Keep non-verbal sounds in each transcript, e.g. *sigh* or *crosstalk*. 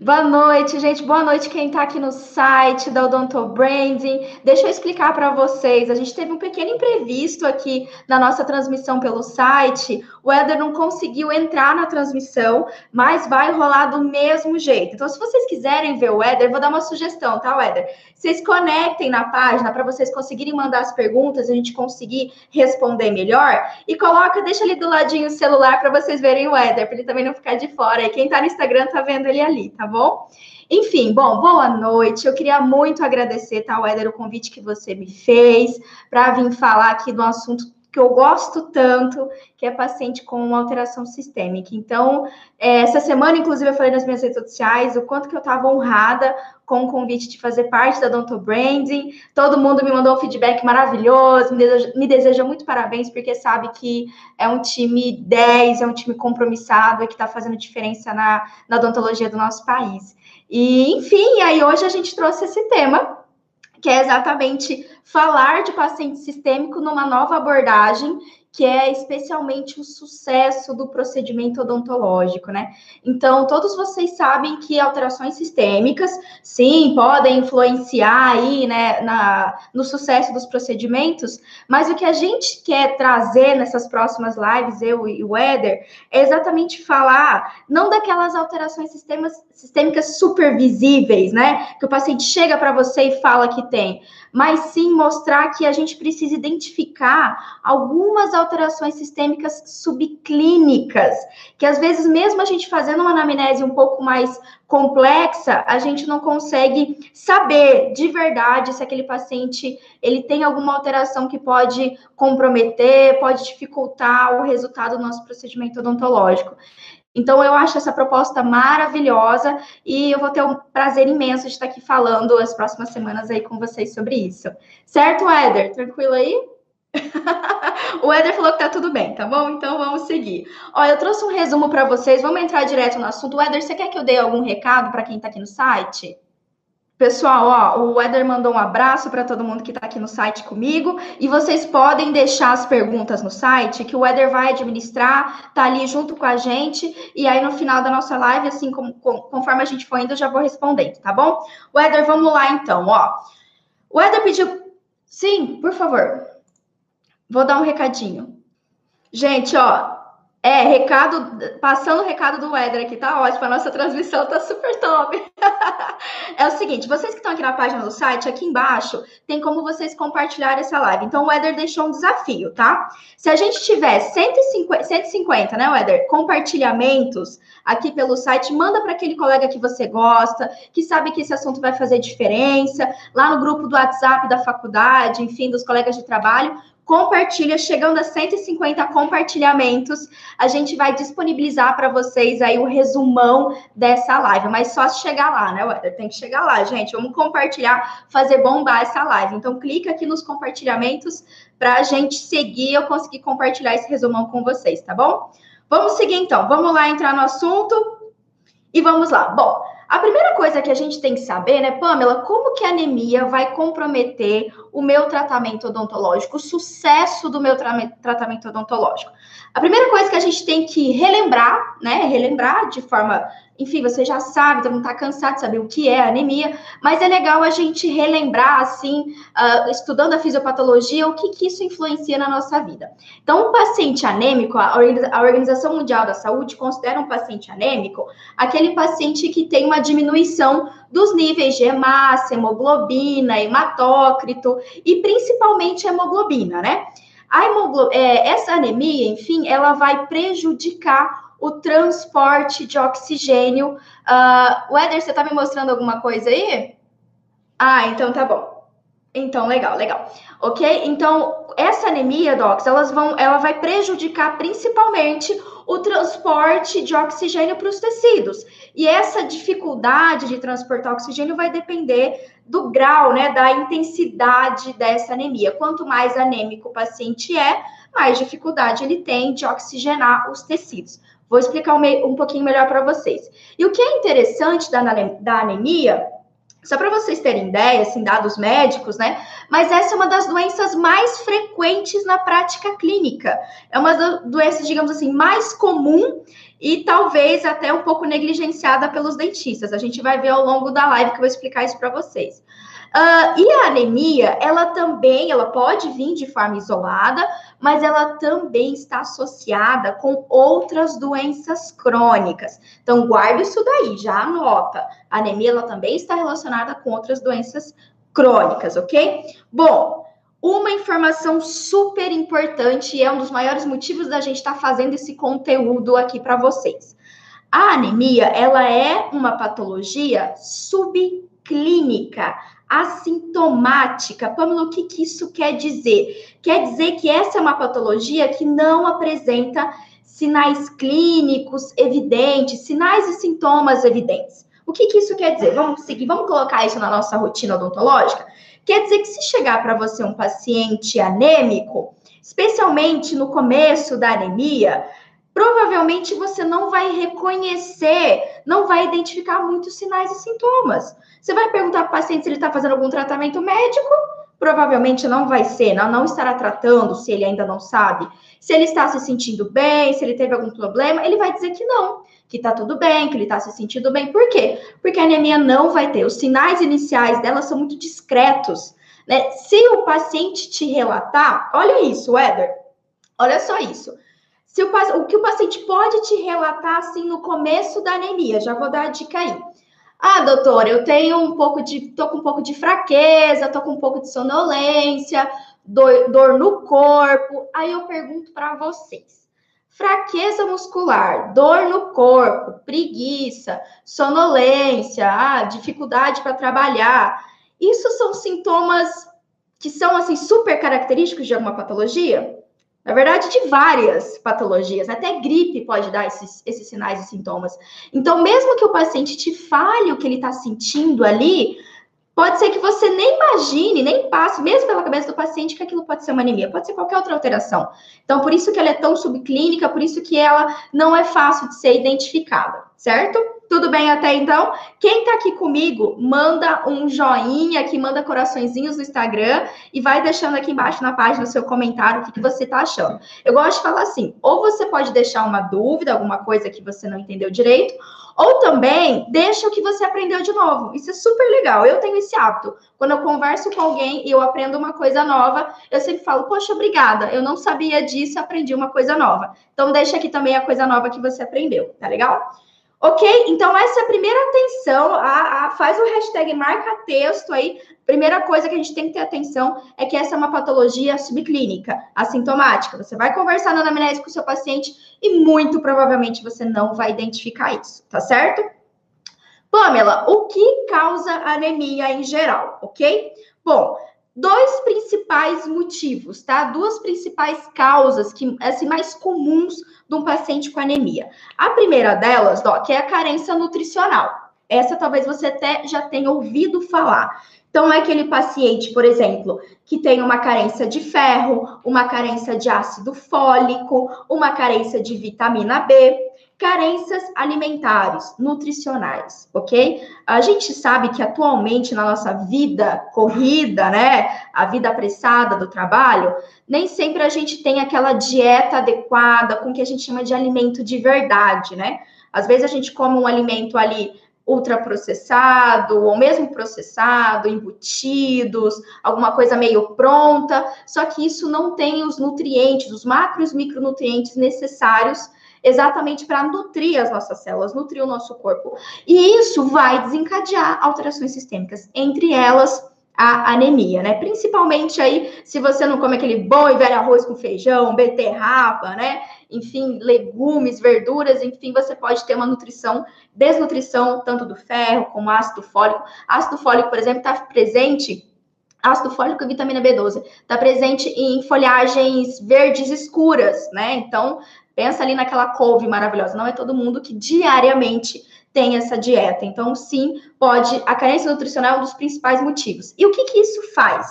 Boa noite, gente. Boa noite quem está aqui no site da Odonto Branding. Deixa eu explicar para vocês. A gente teve um pequeno imprevisto aqui na nossa transmissão pelo site. O Éder não conseguiu entrar na transmissão, mas vai rolar do mesmo jeito. Então, se vocês quiserem ver o Éder, vou dar uma sugestão, tá, Éder? Vocês conectem na página para vocês conseguirem mandar as perguntas, a gente conseguir responder melhor. E coloca, deixa ali do ladinho o celular para vocês verem o Éder, para ele também não ficar de fora. E quem está no Instagram tá vendo ele ali, tá bom? Enfim, bom, boa noite. Eu queria muito agradecer, tá, Éder, o convite que você me fez para vir falar aqui do assunto que eu gosto tanto, que é paciente com alteração sistêmica. Então, é, essa semana, inclusive, eu falei nas minhas redes sociais o quanto que eu estava honrada com o convite de fazer parte da Donto Branding. Todo mundo me mandou um feedback maravilhoso, me deseja, me deseja muito parabéns, porque sabe que é um time 10, é um time compromissado e que está fazendo diferença na, na odontologia do nosso país. E, enfim, aí hoje a gente trouxe esse tema que é exatamente falar de paciente sistêmico numa nova abordagem que é especialmente o sucesso do procedimento odontológico, né? Então, todos vocês sabem que alterações sistêmicas, sim, podem influenciar aí, né, na, no sucesso dos procedimentos, mas o que a gente quer trazer nessas próximas lives, eu e o Éder, é exatamente falar não daquelas alterações sistemas, sistêmicas super visíveis, né? Que o paciente chega para você e fala que tem, mas sim mostrar que a gente precisa identificar algumas alterações sistêmicas subclínicas, que às vezes, mesmo a gente fazendo uma anamnese um pouco mais complexa, a gente não consegue saber de verdade se aquele paciente ele tem alguma alteração que pode comprometer, pode dificultar o resultado do nosso procedimento odontológico. Então, eu acho essa proposta maravilhosa e eu vou ter um prazer imenso de estar aqui falando as próximas semanas aí com vocês sobre isso. Certo, Éder? Tranquilo aí? *laughs* o Éder falou que tá tudo bem, tá bom? Então vamos seguir. Ó, eu trouxe um resumo para vocês, vamos entrar direto no assunto. Éder, você quer que eu dê algum recado para quem tá aqui no site? Pessoal, ó, o Eder mandou um abraço para todo mundo que está aqui no site comigo. E vocês podem deixar as perguntas no site, que o Eder vai administrar, tá ali junto com a gente. E aí, no final da nossa live, assim, com, com, conforme a gente for indo, eu já vou respondendo, tá bom? O Eder, vamos lá então, ó. O Eder pediu. Sim, por favor. Vou dar um recadinho. Gente, ó, é, recado, passando o recado do Éder aqui, tá ótimo, a nossa transmissão tá super top. *laughs* é o seguinte, vocês que estão aqui na página do site, aqui embaixo, tem como vocês compartilhar essa live. Então, o Éder deixou um desafio, tá? Se a gente tiver 150, 150 né, Éder, compartilhamentos aqui pelo site, manda para aquele colega que você gosta, que sabe que esse assunto vai fazer diferença, lá no grupo do WhatsApp da faculdade, enfim, dos colegas de trabalho, compartilha, chegando a 150 compartilhamentos, a gente vai disponibilizar para vocês aí o resumão dessa live, mas só se chegar lá, né? Tem que chegar lá, gente. Vamos compartilhar, fazer bombar essa live. Então, clica aqui nos compartilhamentos para a gente seguir eu conseguir compartilhar esse resumão com vocês, tá bom? Vamos seguir então, vamos lá entrar no assunto e vamos lá. Bom, a primeira coisa que a gente tem que saber, né, Pamela, como que a anemia vai comprometer o meu tratamento odontológico, o sucesso do meu tra tratamento odontológico? A primeira coisa que a gente tem que relembrar, né, relembrar de forma enfim, você já sabe, todo mundo está cansado de saber o que é anemia, mas é legal a gente relembrar, assim, uh, estudando a fisiopatologia, o que, que isso influencia na nossa vida. Então, um paciente anêmico, a Organização Mundial da Saúde considera um paciente anêmico aquele paciente que tem uma diminuição dos níveis de hemácia, hemoglobina, hematócrito e principalmente hemoglobina, né? A hemoglo é, essa anemia, enfim, ela vai prejudicar o transporte de oxigênio. Uh, você está me mostrando alguma coisa aí? Ah, então tá bom. Então, legal, legal. Ok? Então, essa anemia, Docs, elas vão, ela vai prejudicar principalmente o transporte de oxigênio para os tecidos. E essa dificuldade de transportar oxigênio vai depender do grau, né, da intensidade dessa anemia. Quanto mais anêmico o paciente é, mais dificuldade ele tem de oxigenar os tecidos. Vou explicar um, um pouquinho melhor para vocês. E o que é interessante da, da anemia só para vocês terem ideia, assim, dados médicos, né? Mas essa é uma das doenças mais frequentes na prática clínica. É uma das doenças, digamos assim, mais comum e talvez até um pouco negligenciada pelos dentistas. A gente vai ver ao longo da live que eu vou explicar isso para vocês. Uh, e a anemia, ela também, ela pode vir de forma isolada, mas ela também está associada com outras doenças crônicas. Então, guarde isso daí, já anota. A anemia, ela também está relacionada com outras doenças crônicas, ok? Bom, uma informação super importante e é um dos maiores motivos da gente estar tá fazendo esse conteúdo aqui para vocês. A anemia, ela é uma patologia subclínica assintomática. Pamela, o que, que isso quer dizer? Quer dizer que essa é uma patologia que não apresenta sinais clínicos evidentes, sinais e sintomas evidentes. O que, que isso quer dizer? Vamos seguir, vamos colocar isso na nossa rotina odontológica? Quer dizer que se chegar para você um paciente anêmico, especialmente no começo da anemia, provavelmente você não vai reconhecer, não vai identificar muitos sinais e sintomas. Você vai perguntar para o paciente se ele está fazendo algum tratamento médico? Provavelmente não vai ser, não, não estará tratando se ele ainda não sabe. Se ele está se sentindo bem, se ele teve algum problema, ele vai dizer que não, que está tudo bem, que ele está se sentindo bem. Por quê? Porque a anemia não vai ter. Os sinais iniciais dela são muito discretos. Né? Se o paciente te relatar, olha isso, Éder, olha só isso. Se o, o que o paciente pode te relatar assim no começo da anemia, já vou dar a dica aí. Ah, doutora, eu tenho um pouco de, tô com um pouco de fraqueza, tô com um pouco de sonolência, dor, dor no corpo. Aí eu pergunto para vocês: fraqueza muscular, dor no corpo, preguiça, sonolência, ah, dificuldade para trabalhar. Isso são sintomas que são assim super característicos de alguma patologia? Na verdade, de várias patologias, até gripe pode dar esses, esses sinais e sintomas. Então, mesmo que o paciente te fale o que ele está sentindo ali, pode ser que você nem imagine, nem passe, mesmo pela cabeça do paciente, que aquilo pode ser uma anemia, pode ser qualquer outra alteração. Então, por isso que ela é tão subclínica, por isso que ela não é fácil de ser identificada, certo? Tudo bem até então? Quem tá aqui comigo, manda um joinha aqui, manda coraçõezinhos no Instagram e vai deixando aqui embaixo na página o seu comentário o que, que você tá achando. Eu gosto de falar assim: ou você pode deixar uma dúvida, alguma coisa que você não entendeu direito, ou também deixa o que você aprendeu de novo. Isso é super legal. Eu tenho esse hábito. Quando eu converso com alguém e eu aprendo uma coisa nova, eu sempre falo, poxa, obrigada. Eu não sabia disso, aprendi uma coisa nova. Então deixa aqui também a coisa nova que você aprendeu, tá legal? Ok? Então, essa é a primeira atenção. A, a, faz o hashtag marca texto aí. Primeira coisa que a gente tem que ter atenção é que essa é uma patologia subclínica, assintomática. Você vai conversar na anamnese com o seu paciente e muito provavelmente você não vai identificar isso, tá certo? Pamela, o que causa anemia em geral, ok? Bom, dois principais motivos, tá? Duas principais causas que assim mais comuns de um paciente com anemia. A primeira delas, Doc, é a carência nutricional. Essa talvez você até já tenha ouvido falar. Então, é aquele paciente, por exemplo, que tem uma carência de ferro, uma carência de ácido fólico, uma carência de vitamina B, carências alimentares, nutricionais, ok? A gente sabe que atualmente na nossa vida corrida, né, a vida apressada do trabalho, nem sempre a gente tem aquela dieta adequada com o que a gente chama de alimento de verdade, né? Às vezes a gente come um alimento ali ultraprocessado, ou mesmo processado, embutidos, alguma coisa meio pronta, só que isso não tem os nutrientes, os macros e micronutrientes necessários exatamente para nutrir as nossas células, nutrir o nosso corpo. E isso vai desencadear alterações sistêmicas, entre elas a anemia, né? Principalmente aí, se você não come aquele bom e velho arroz com feijão, beterraba, né? Enfim, legumes, verduras, enfim, você pode ter uma nutrição, desnutrição, tanto do ferro como ácido fólico. Ácido fólico, por exemplo, está presente ácido fólico e vitamina B12. Está presente em folhagens verdes escuras, né? Então, pensa ali naquela couve maravilhosa. Não é todo mundo que diariamente tem essa dieta. Então, sim, pode. A carência nutricional é um dos principais motivos. E o que, que isso faz?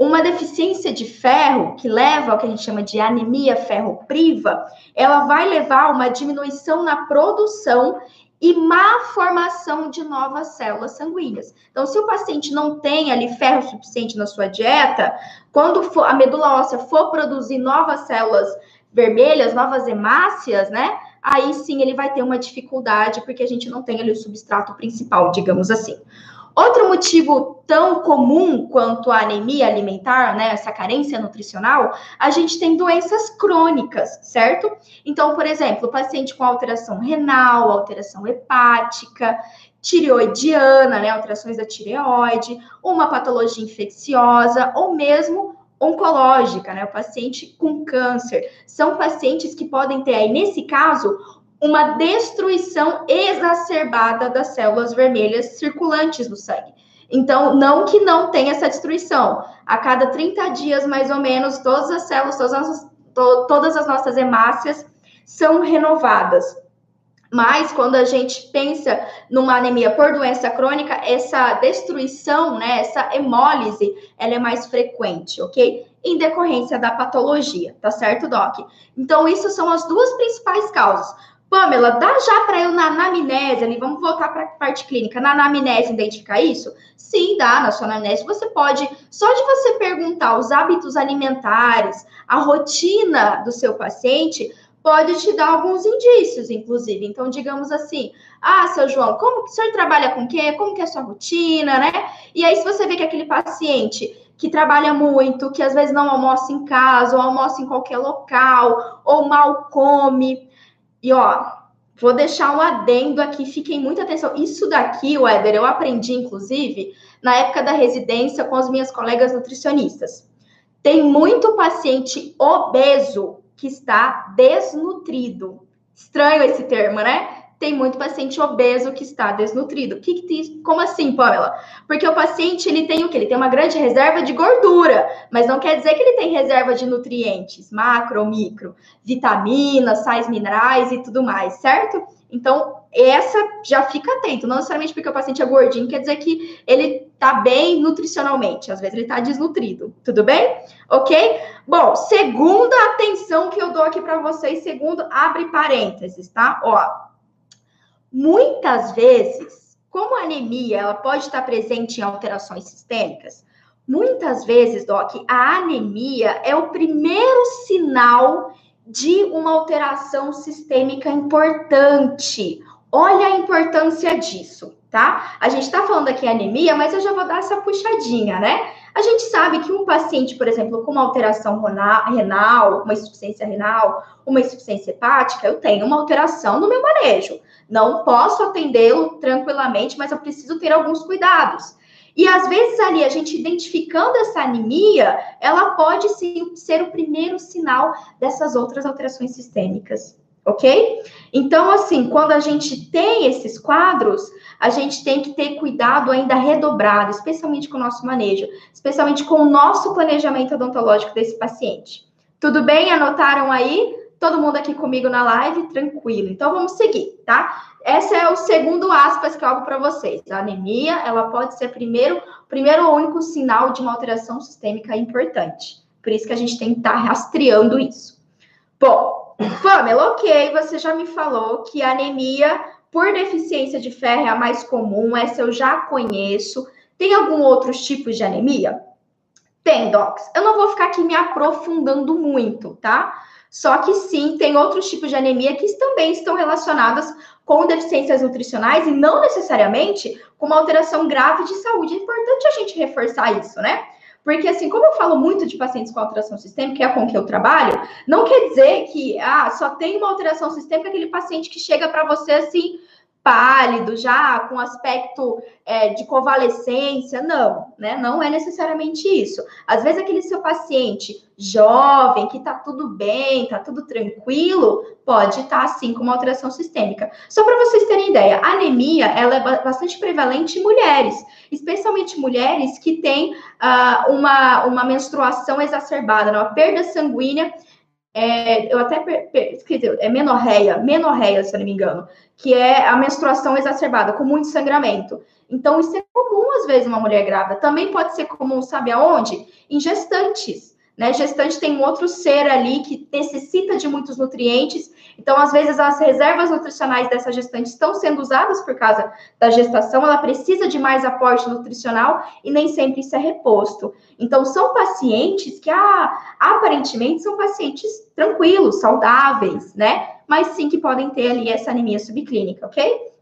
uma deficiência de ferro, que leva ao que a gente chama de anemia ferropriva, ela vai levar a uma diminuição na produção e má formação de novas células sanguíneas. Então, se o paciente não tem ali ferro suficiente na sua dieta, quando for, a medula óssea for produzir novas células vermelhas, novas hemácias, né? Aí sim ele vai ter uma dificuldade, porque a gente não tem ali o substrato principal, digamos assim. Outro motivo tão comum quanto a anemia alimentar, né, essa carência nutricional, a gente tem doenças crônicas, certo? Então, por exemplo, o paciente com alteração renal, alteração hepática, tireoidiana, né, alterações da tireoide, uma patologia infecciosa ou mesmo oncológica, né, o paciente com câncer. São pacientes que podem ter aí, nesse caso, uma destruição exacerbada das células vermelhas circulantes no sangue. Então, não que não tenha essa destruição. A cada 30 dias, mais ou menos, todas as células, todas as, to, todas as nossas hemácias são renovadas. Mas quando a gente pensa numa anemia por doença crônica, essa destruição, né, essa hemólise, ela é mais frequente, ok? Em decorrência da patologia, tá certo, Doc? Então, isso são as duas principais causas. Pamela, dá já para eu na anamnese ali, vamos voltar para a parte clínica, na anamnese identificar isso? Sim, dá, na sua anamnese você pode, só de você perguntar os hábitos alimentares, a rotina do seu paciente, pode te dar alguns indícios, inclusive. Então, digamos assim, ah, seu João, como que o senhor trabalha com quê? Como que é a sua rotina, né? E aí, se você vê que aquele paciente que trabalha muito, que às vezes não almoça em casa, ou almoça em qualquer local, ou mal come, e ó, vou deixar um adendo aqui, fiquem muita atenção. Isso daqui, Éder, eu aprendi, inclusive, na época da residência com as minhas colegas nutricionistas. Tem muito paciente obeso que está desnutrido. Estranho esse termo, né? tem muito paciente obeso que está desnutrido. Que, que como assim, Pamela? Porque o paciente ele tem o que? Ele tem uma grande reserva de gordura, mas não quer dizer que ele tem reserva de nutrientes, macro micro, vitaminas, sais minerais e tudo mais, certo? Então, essa já fica atento, não necessariamente porque o paciente é gordinho, quer dizer que ele tá bem nutricionalmente, às vezes ele tá desnutrido, tudo bem? Ok? Bom, segunda atenção que eu dou aqui para vocês, segundo, abre parênteses, tá? Ó, Muitas vezes, como a anemia ela pode estar presente em alterações sistêmicas, muitas vezes, Doc, a anemia é o primeiro sinal de uma alteração sistêmica importante. Olha a importância disso, tá? A gente está falando aqui anemia, mas eu já vou dar essa puxadinha, né? A gente sabe que um paciente, por exemplo, com uma alteração renal, uma insuficiência renal, uma insuficiência hepática, eu tenho uma alteração no meu manejo. Não posso atendê-lo tranquilamente, mas eu preciso ter alguns cuidados. E às vezes ali a gente identificando essa anemia, ela pode sim ser o primeiro sinal dessas outras alterações sistêmicas, ok? Então, assim, quando a gente tem esses quadros, a gente tem que ter cuidado ainda redobrado, especialmente com o nosso manejo, especialmente com o nosso planejamento odontológico desse paciente. Tudo bem? Anotaram aí? Todo mundo aqui comigo na live? Tranquilo. Então vamos seguir, tá? Esse é o segundo aspas que eu hago para vocês. A anemia, ela pode ser primeiro, primeiro ou único sinal de uma alteração sistêmica importante. Por isso que a gente tem que estar tá rastreando isso. Bom, Pamela, ok, você já me falou que anemia por deficiência de ferro é a mais comum, essa eu já conheço. Tem algum outros tipos de anemia? Tem, docs. Eu não vou ficar aqui me aprofundando muito, tá? Só que sim, tem outros tipos de anemia que também estão relacionadas com deficiências nutricionais e não necessariamente com uma alteração grave de saúde. É importante a gente reforçar isso, né? Porque, assim, como eu falo muito de pacientes com alteração sistêmica, que é com que eu trabalho, não quer dizer que ah, só tem uma alteração sistêmica aquele paciente que chega para você assim, pálido, já com aspecto é, de convalescência. Não, né? Não é necessariamente isso. Às vezes, aquele seu paciente jovem, que tá tudo bem, tá tudo tranquilo, pode estar tá, assim com uma alteração sistêmica. Só para vocês terem ideia, a anemia ela é bastante prevalente em mulheres, especialmente mulheres que têm uh, uma, uma menstruação exacerbada, né? uma perda sanguínea é, eu até esqueci, é menorreia, menorreia, se eu não me engano, que é a menstruação exacerbada, com muito sangramento. Então, isso é comum, às vezes, uma mulher grávida. Também pode ser comum, sabe aonde? Em gestantes. Né? Gestante tem um outro ser ali que necessita de muitos nutrientes. Então, às vezes, as reservas nutricionais dessa gestante estão sendo usadas por causa da gestação, ela precisa de mais aporte nutricional e nem sempre isso é reposto. Então, são pacientes que, ah, aparentemente, são pacientes tranquilos, saudáveis, né? Mas sim que podem ter ali essa anemia subclínica, ok?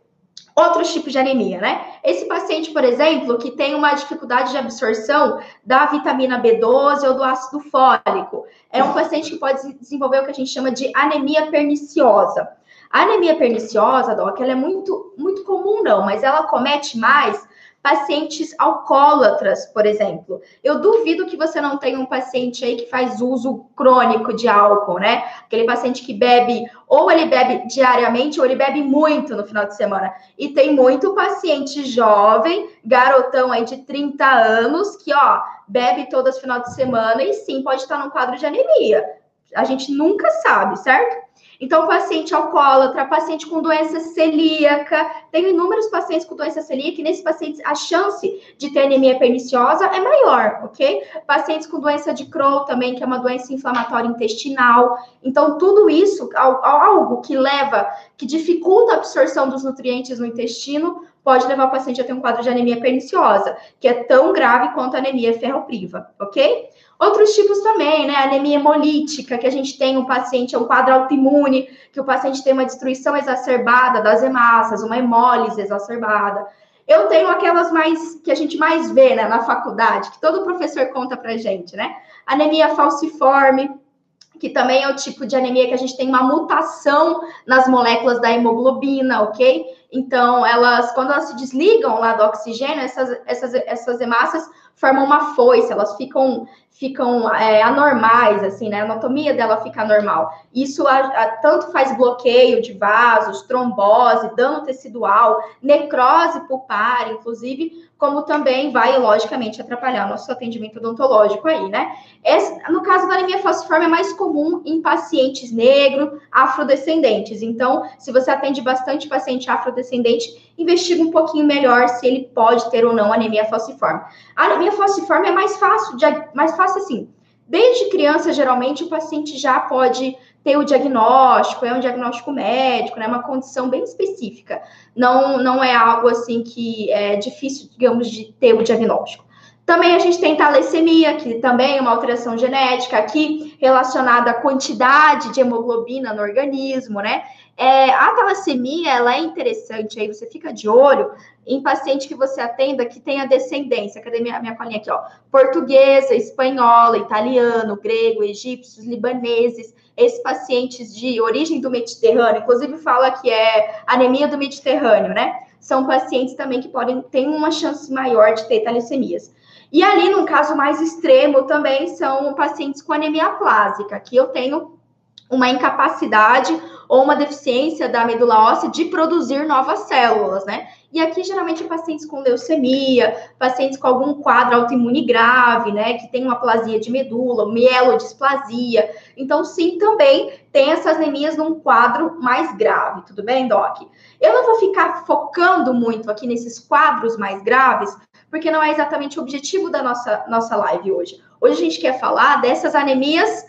Outros tipos de anemia, né? Esse paciente, por exemplo, que tem uma dificuldade de absorção da vitamina B12 ou do ácido fólico, é um paciente que pode desenvolver o que a gente chama de anemia perniciosa. A anemia perniciosa, Doc, ela é muito, muito comum, não, mas ela comete mais pacientes alcoólatras, por exemplo. Eu duvido que você não tenha um paciente aí que faz uso crônico de álcool, né? Aquele paciente que bebe, ou ele bebe diariamente, ou ele bebe muito no final de semana. E tem muito paciente jovem, garotão aí de 30 anos, que, ó, bebe todas final de semana e sim pode estar num quadro de anemia. A gente nunca sabe, certo? Então, paciente alcoólatra, paciente com doença celíaca, tem inúmeros pacientes com doença celíaca, e nesses pacientes a chance de ter anemia perniciosa é maior, ok? Pacientes com doença de Crohn também, que é uma doença inflamatória intestinal. Então, tudo isso, algo que leva, que dificulta a absorção dos nutrientes no intestino, pode levar o paciente a ter um quadro de anemia perniciosa, que é tão grave quanto a anemia ferropriva, ok? Outros tipos também, né? Anemia hemolítica, que a gente tem um paciente, é um quadro autoimune, que o paciente tem uma destruição exacerbada das hemácias, uma hemólise exacerbada. Eu tenho aquelas mais que a gente mais vê né, na faculdade, que todo professor conta pra gente, né? Anemia falciforme, que também é o tipo de anemia que a gente tem uma mutação nas moléculas da hemoglobina, ok? Então, elas, quando elas se desligam lá do oxigênio, essas, essas, essas hemácias formam uma foice, elas ficam ficam é, anormais, assim, né? A anatomia dela fica anormal. Isso a, a, tanto faz bloqueio de vasos, trombose, dano tecidual, necrose pulpar, inclusive, como também vai, logicamente, atrapalhar o nosso atendimento odontológico aí, né? No caso da anemia falciforme, é mais comum em pacientes negros, afrodescendentes. Então, se você atende bastante paciente afrodescendente, investiga um pouquinho melhor se ele pode ter ou não anemia falciforme. A anemia falciforme é mais fácil, de, mais fácil assim. Desde criança, geralmente, o paciente já pode ter o diagnóstico, é um diagnóstico médico, né? Uma condição bem específica. Não, não é algo assim que é difícil, digamos, de ter o diagnóstico. Também a gente tem talassemia, que também é uma alteração genética aqui relacionada à quantidade de hemoglobina no organismo, né? É, a talassemia, ela é interessante, aí você fica de olho em paciente que você atenda que tenha descendência, cadê minha, minha colinha aqui, ó? Portuguesa, espanhola, italiano, grego, egípcios, libaneses, esses pacientes de origem do Mediterrâneo, inclusive fala que é anemia do Mediterrâneo, né? São pacientes também que podem ter uma chance maior de ter talassemias. E ali, num caso mais extremo, também são pacientes com anemia plásica, que eu tenho uma incapacidade ou uma deficiência da medula óssea de produzir novas células, né? E aqui, geralmente, pacientes com leucemia, pacientes com algum quadro autoimune grave, né? Que tem uma plasia de medula, mielodisplasia. Então, sim, também tem essas anemias num quadro mais grave, tudo bem, Doc? Eu não vou ficar focando muito aqui nesses quadros mais graves, porque não é exatamente o objetivo da nossa, nossa live hoje. Hoje a gente quer falar dessas anemias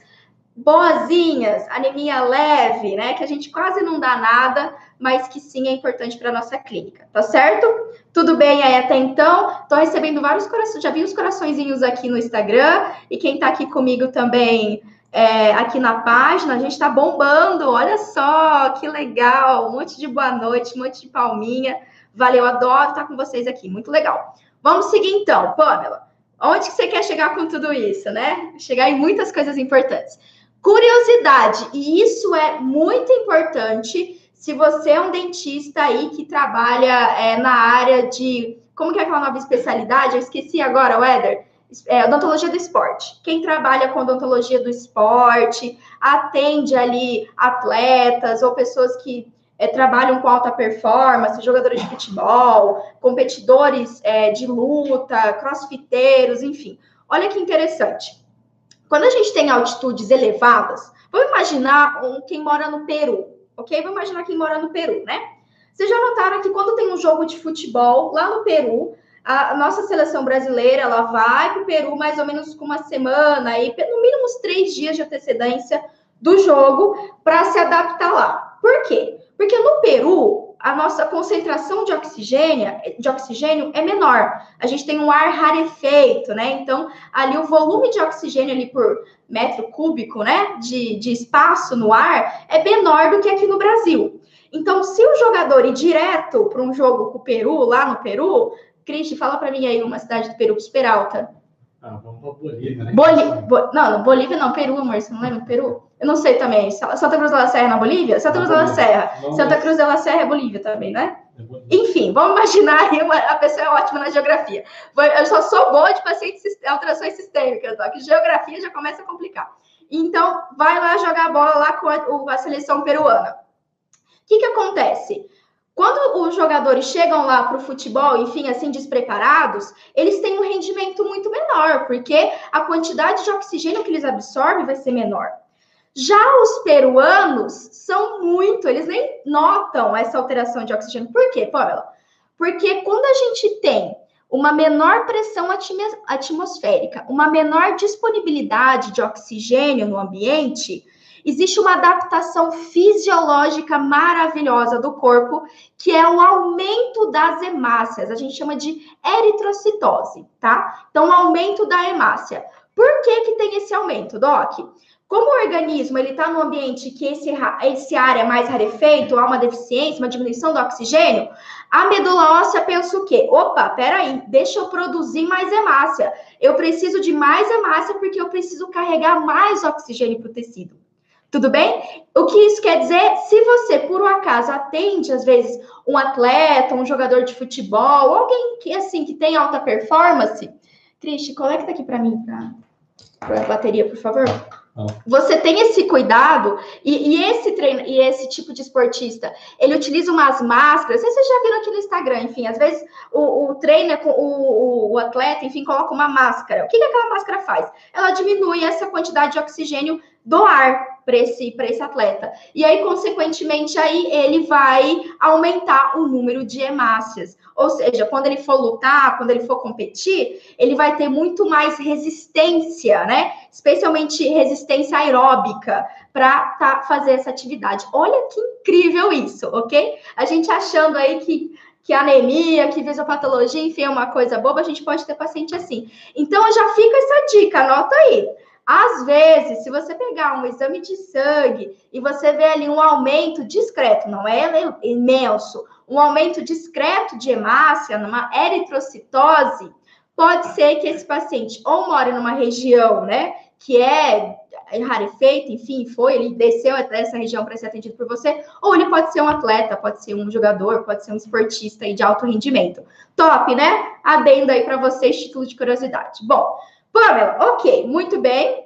boazinhas, anemia leve, né? Que a gente quase não dá nada, mas que sim é importante para nossa clínica, tá certo? Tudo bem aí até então? Tô recebendo vários corações, já vi os coraçõezinhos aqui no Instagram, e quem tá aqui comigo também é, aqui na página, a gente tá bombando, olha só, que legal, um monte de boa noite, um monte de palminha, valeu, adoro estar com vocês aqui, muito legal. Vamos seguir então, Pamela. Onde que você quer chegar com tudo isso, né? Chegar em muitas coisas importantes. Curiosidade, e isso é muito importante se você é um dentista aí que trabalha é, na área de. Como que é aquela nova especialidade? Eu esqueci agora, Weather. É, odontologia do esporte. Quem trabalha com odontologia do esporte, atende ali atletas ou pessoas que é, trabalham com alta performance, jogadores de futebol, competidores é, de luta, crossfiteiros, enfim. Olha que interessante. quando a gente tem altitudes elevadas, vamos imaginar um, quem mora no Peru, ok? Vamos imaginar quem mora no Peru, né? Vocês já notaram que quando tem um jogo de futebol lá no Peru, a nossa seleção brasileira ela vai para o Peru mais ou menos com uma semana, aí, no mínimo uns três dias de antecedência do jogo para se adaptar lá. Por quê? Peru, a nossa concentração de oxigênio, de oxigênio é menor. A gente tem um ar rarefeito, né? Então, ali o volume de oxigênio ali por metro cúbico, né, de, de espaço no ar é menor do que aqui no Brasil. Então, se o jogador ir direto para um jogo com o Peru, lá no Peru, Cristi, fala para mim aí uma cidade do Peru super alta. Ah, vamos para Bolívia, né? Boli... Bo... Não, Bolívia não, Peru, amor, você não lembra? Peru? Eu não sei também. Santa Cruz da Serra é na Bolívia? Santa Cruz da Serra. Santa Cruz da Serra é Bolívia também, né? É Enfim, vamos imaginar aí, uma... a pessoa é ótima na geografia. Eu só sou boa de pacientes alterações sistêmicas, ó, que geografia já começa a complicar. Então, vai lá jogar bola lá com a, a seleção peruana. O que, que acontece? Quando os jogadores chegam lá para o futebol, enfim, assim, despreparados, eles têm um rendimento muito menor, porque a quantidade de oxigênio que eles absorvem vai ser menor. Já os peruanos são muito, eles nem notam essa alteração de oxigênio. Por quê, Pamela? Porque quando a gente tem uma menor pressão atmosférica, uma menor disponibilidade de oxigênio no ambiente, existe uma adaptação fisiológica maravilhosa do corpo, que é o aumento das hemácias. A gente chama de eritrocitose, tá? Então, aumento da hemácia. Por que que tem esse aumento, Doc? Como o organismo ele está num ambiente que esse, esse ar é mais rarefeito, há uma deficiência, uma diminuição do oxigênio, a medula óssea pensa o quê? Opa, peraí, deixa eu produzir mais hemácia. Eu preciso de mais hemácia porque eu preciso carregar mais oxigênio para o tecido. Tudo bem? O que isso quer dizer? Se você, por um acaso, atende, às vezes, um atleta, um jogador de futebol, alguém que, assim, que tem alta performance, Cristi, conecta aqui para mim, para a bateria, por favor. Você tem esse cuidado e, e, esse treino e esse tipo de esportista, ele utiliza umas máscaras. Vocês já viram aqui no Instagram, enfim, às vezes o, o treiner, o, o, o, atleta, enfim, coloca uma máscara. O que, que aquela máscara faz? Ela diminui essa quantidade de oxigênio do ar para esse, esse atleta. E aí, consequentemente, aí ele vai aumentar o número de hemácias. Ou seja, quando ele for lutar, quando ele for competir, ele vai ter muito mais resistência, né? Especialmente resistência aeróbica para tá, fazer essa atividade. Olha que incrível isso, ok? A gente achando aí que que anemia, que visopatologia, enfim, é uma coisa boba, a gente pode ter paciente assim. Então, já fica essa dica, anota aí. Às vezes, se você pegar um exame de sangue e você vê ali um aumento discreto, não é imenso, um aumento discreto de hemácia, numa eritrocitose, pode ser que esse paciente ou mora numa região, né, que é rarefeito, enfim, foi, ele desceu até essa região para ser atendido por você, ou ele pode ser um atleta, pode ser um jogador, pode ser um esportista aí de alto rendimento. Top, né? Adendo aí para vocês, título de curiosidade. Bom, Pamela, ok, muito bem.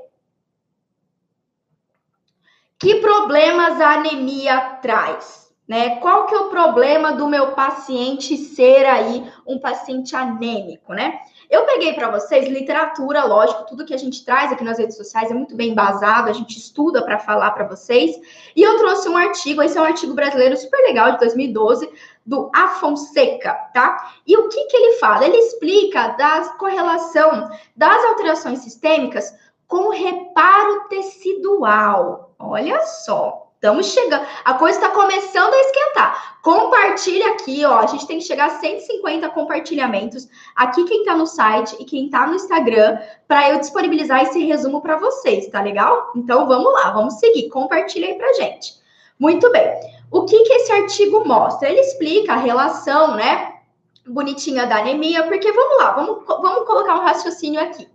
Que problemas a anemia traz? Né? Qual que é o problema do meu paciente ser aí um paciente anêmico, né? Eu peguei para vocês literatura, lógico, tudo que a gente traz aqui nas redes sociais é muito bem embasado, a gente estuda para falar para vocês. E eu trouxe um artigo, esse é um artigo brasileiro super legal de 2012, do Afonseca, tá? E o que, que ele fala? Ele explica da correlação das alterações sistêmicas com reparo tecidual. Olha só. Estamos chegando. A coisa está começando a esquentar. Compartilha aqui, ó. A gente tem que chegar a 150 compartilhamentos. Aqui quem está no site e quem está no Instagram, para eu disponibilizar esse resumo para vocês, tá legal? Então vamos lá, vamos seguir. Compartilha aí pra gente. Muito bem. O que, que esse artigo mostra? Ele explica a relação, né? Bonitinha da anemia, porque vamos lá, vamos, vamos colocar um raciocínio aqui.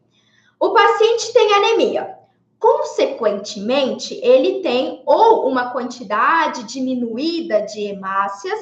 O paciente tem anemia. Consequentemente, ele tem ou uma quantidade diminuída de hemácias,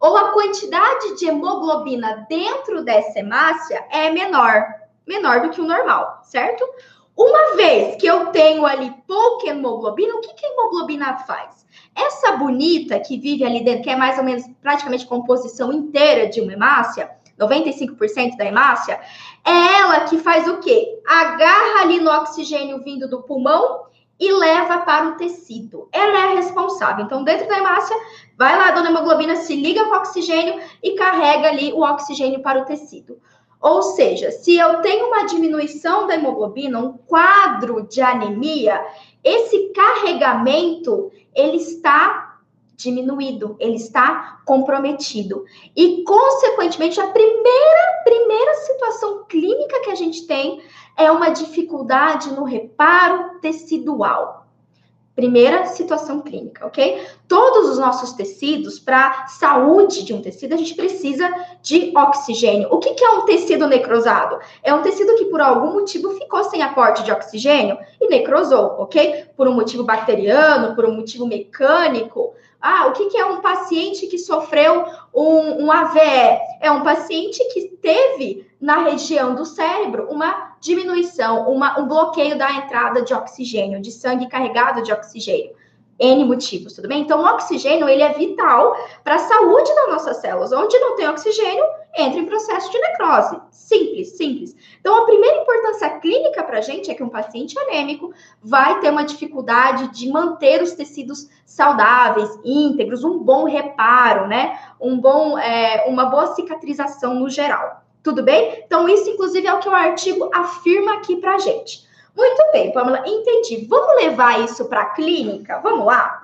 ou a quantidade de hemoglobina dentro dessa hemácia é menor, menor do que o normal, certo? Uma vez que eu tenho ali pouca hemoglobina, o que, que a hemoglobina faz? Essa bonita que vive ali dentro, que é mais ou menos praticamente composição inteira de uma hemácia, 95% da hemácia, é ela que faz o quê? Agarra ali no oxigênio vindo do pulmão e leva para o tecido. Ela é responsável. Então, dentro da hemácia, vai lá a dona hemoglobina, se liga com o oxigênio e carrega ali o oxigênio para o tecido. Ou seja, se eu tenho uma diminuição da hemoglobina, um quadro de anemia, esse carregamento ele está diminuído, ele está comprometido. E consequentemente, a primeira primeira situação clínica que a gente tem é uma dificuldade no reparo tecidual. Primeira situação clínica, ok? Todos os nossos tecidos, para saúde de um tecido, a gente precisa de oxigênio. O que, que é um tecido necrosado? É um tecido que por algum motivo ficou sem aporte de oxigênio e necrosou, ok? Por um motivo bacteriano, por um motivo mecânico. Ah, o que, que é um paciente que sofreu um, um AVE? É um paciente que teve na região do cérebro uma diminuição, uma, um bloqueio da entrada de oxigênio, de sangue carregado de oxigênio. N motivos, tudo bem? Então, o oxigênio, ele é vital para a saúde das nossas células. Onde não tem oxigênio, entra em processo de necrose. Simples, simples. Então, a primeira importância clínica para a gente é que um paciente anêmico vai ter uma dificuldade de manter os tecidos saudáveis, íntegros, um bom reparo, né? Um bom, é, uma boa cicatrização no geral. Tudo bem? Então, isso, inclusive, é o que o artigo afirma aqui para a gente. Muito bem, Pamela, entendi. Vamos levar isso para a clínica? Vamos lá?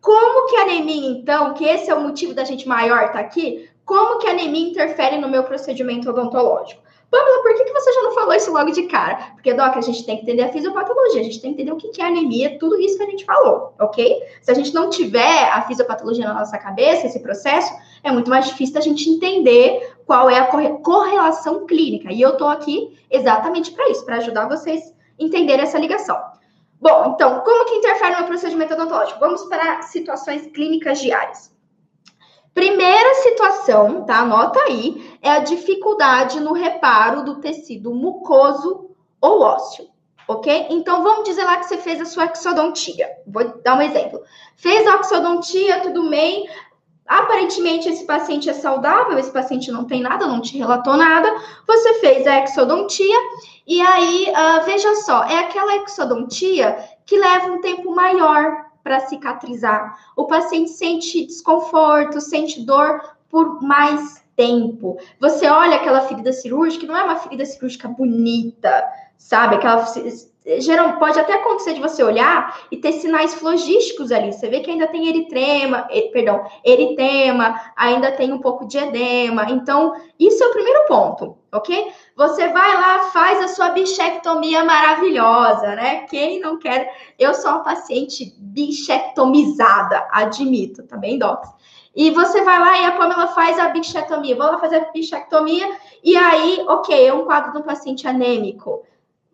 Como que a anemia, então, que esse é o motivo da gente maior estar tá aqui, como que a anemia interfere no meu procedimento odontológico? Pamela, por que, você já não falou isso logo de cara? Porque, Doc, a gente tem que entender a fisiopatologia, a gente tem que entender o que é anemia, tudo isso que a gente falou, ok? Se a gente não tiver a fisiopatologia na nossa cabeça, esse processo, é muito mais difícil da gente entender qual é a correlação clínica. E eu estou aqui exatamente para isso, para ajudar vocês a entender essa ligação. Bom, então, como que interfere no procedimento odontológico? Vamos para situações clínicas diárias. Primeira situação, tá? Anota aí, é a dificuldade no reparo do tecido mucoso ou ósseo, ok? Então, vamos dizer lá que você fez a sua exodontia. Vou dar um exemplo. Fez a exodontia, tudo bem, Aparentemente, esse paciente é saudável, esse paciente não tem nada, não te relatou nada. Você fez a exodontia e aí, uh, veja só, é aquela exodontia que leva um tempo maior para cicatrizar. O paciente sente desconforto, sente dor por mais tempo. Você olha aquela ferida cirúrgica, não é uma ferida cirúrgica bonita, sabe? Aquela geral, pode até acontecer de você olhar e ter sinais flogísticos ali. Você vê que ainda tem eritrema, er, perdão, eritema, ainda tem um pouco de edema. Então, isso é o primeiro ponto, ok? Você vai lá, faz a sua bichectomia maravilhosa, né? Quem não quer? Eu sou uma paciente bichectomizada, admito, tá bem, Docs? E você vai lá e a Pamela faz a bichectomia. Vou lá fazer a bichectomia e aí, ok, é um quadro do paciente anêmico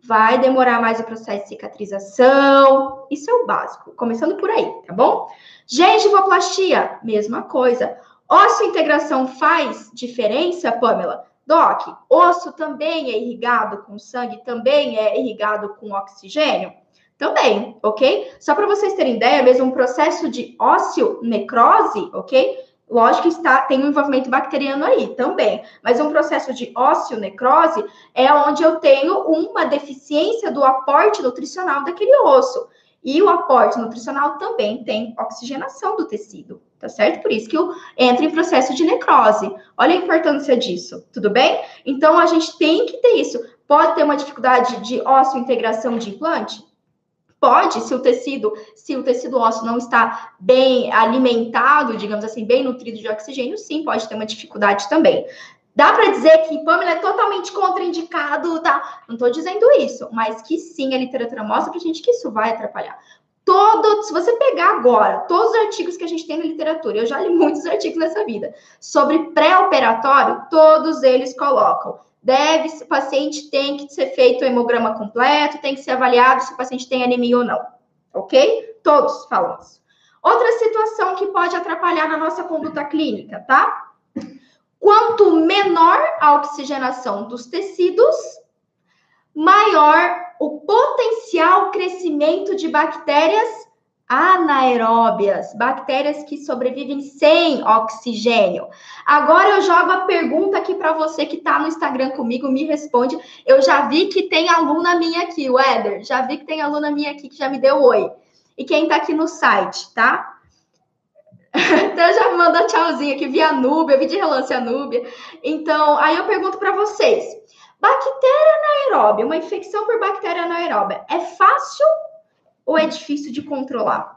vai demorar mais o processo de cicatrização. Isso é o básico, começando por aí, tá bom? Gengivoplastia, mesma coisa. Osso integração faz diferença, Pamela? Doc, osso também é irrigado com sangue, também é irrigado com oxigênio? Também, ok? Só para vocês terem ideia, mesmo um processo de ósseo necrose, ok? Lógico que está, tem um envolvimento bacteriano aí também, mas um processo de ósseo-necrose é onde eu tenho uma deficiência do aporte nutricional daquele osso. E o aporte nutricional também tem oxigenação do tecido, tá certo? Por isso que eu entro em processo de necrose. Olha a importância disso, tudo bem? Então a gente tem que ter isso. Pode ter uma dificuldade de ósseo integração de implante? Pode, se o tecido, se o tecido ósseo não está bem alimentado, digamos assim, bem nutrido de oxigênio, sim, pode ter uma dificuldade também. Dá para dizer que Pamela é totalmente contraindicado, tá? Não estou dizendo isso, mas que sim, a literatura mostra pra gente que isso vai atrapalhar. Todo, se você pegar agora todos os artigos que a gente tem na literatura, eu já li muitos artigos nessa vida, sobre pré-operatório, todos eles colocam deve, o paciente tem que ser feito o hemograma completo, tem que ser avaliado se o paciente tem anemia ou não. Ok? Todos falam isso. Outra situação que pode atrapalhar na nossa conduta clínica, tá? Quanto menor a oxigenação dos tecidos, maior o potencial crescimento de bactérias anaeróbias, bactérias que sobrevivem sem oxigênio. Agora eu jogo a pergunta aqui para você que está no Instagram comigo, me responde. Eu já vi que tem aluna minha aqui, o Éder, já vi que tem aluna minha aqui que já me deu oi. E quem está aqui no site, tá? *laughs* então já mandou tchauzinho aqui, via Núbia, vi de relance a Núbia. Então, aí eu pergunto para vocês: bactéria anaeróbia, uma infecção por bactéria anaeróbia, é fácil ou é difícil de controlar?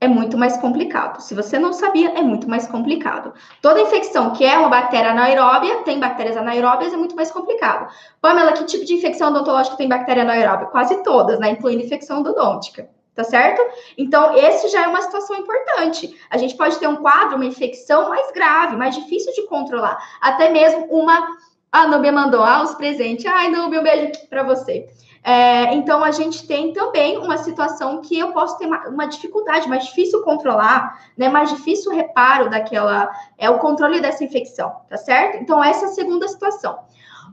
É muito mais complicado. Se você não sabia, é muito mais complicado. Toda infecção que é uma bactéria anaeróbia, tem bactérias anaeróbias, é muito mais complicado. Pamela, que tipo de infecção odontológica tem bactéria anaeróbia? Quase todas, né? Incluindo infecção odontica. Tá certo? Então, esse já é uma situação importante. A gente pode ter um quadro, uma infecção mais grave, mais difícil de controlar. Até mesmo uma. A Nubia mandou ah, os presentes. Ai, Nubia, um beijo para você. É, então, a gente tem também uma situação que eu posso ter uma, uma, dificuldade, mais difícil controlar, né? Mais difícil o reparo daquela, é o controle dessa infecção, tá certo? Então, essa é a segunda situação.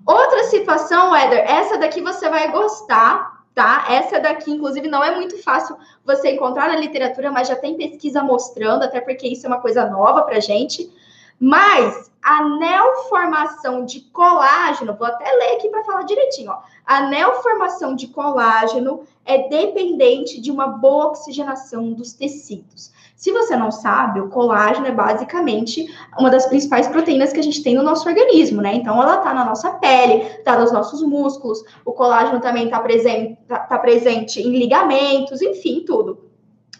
Outra situação, Éder, essa daqui você vai gostar, tá? Essa daqui, inclusive, não é muito fácil você encontrar na literatura, mas já tem pesquisa mostrando, até porque isso é uma coisa nova pra gente. Mas a neoformação de colágeno, vou até ler aqui para falar direitinho, ó. A neoformação de colágeno é dependente de uma boa oxigenação dos tecidos. Se você não sabe, o colágeno é basicamente uma das principais proteínas que a gente tem no nosso organismo, né? Então, ela tá na nossa pele, tá nos nossos músculos, o colágeno também tá presente, tá, tá presente em ligamentos, enfim, tudo.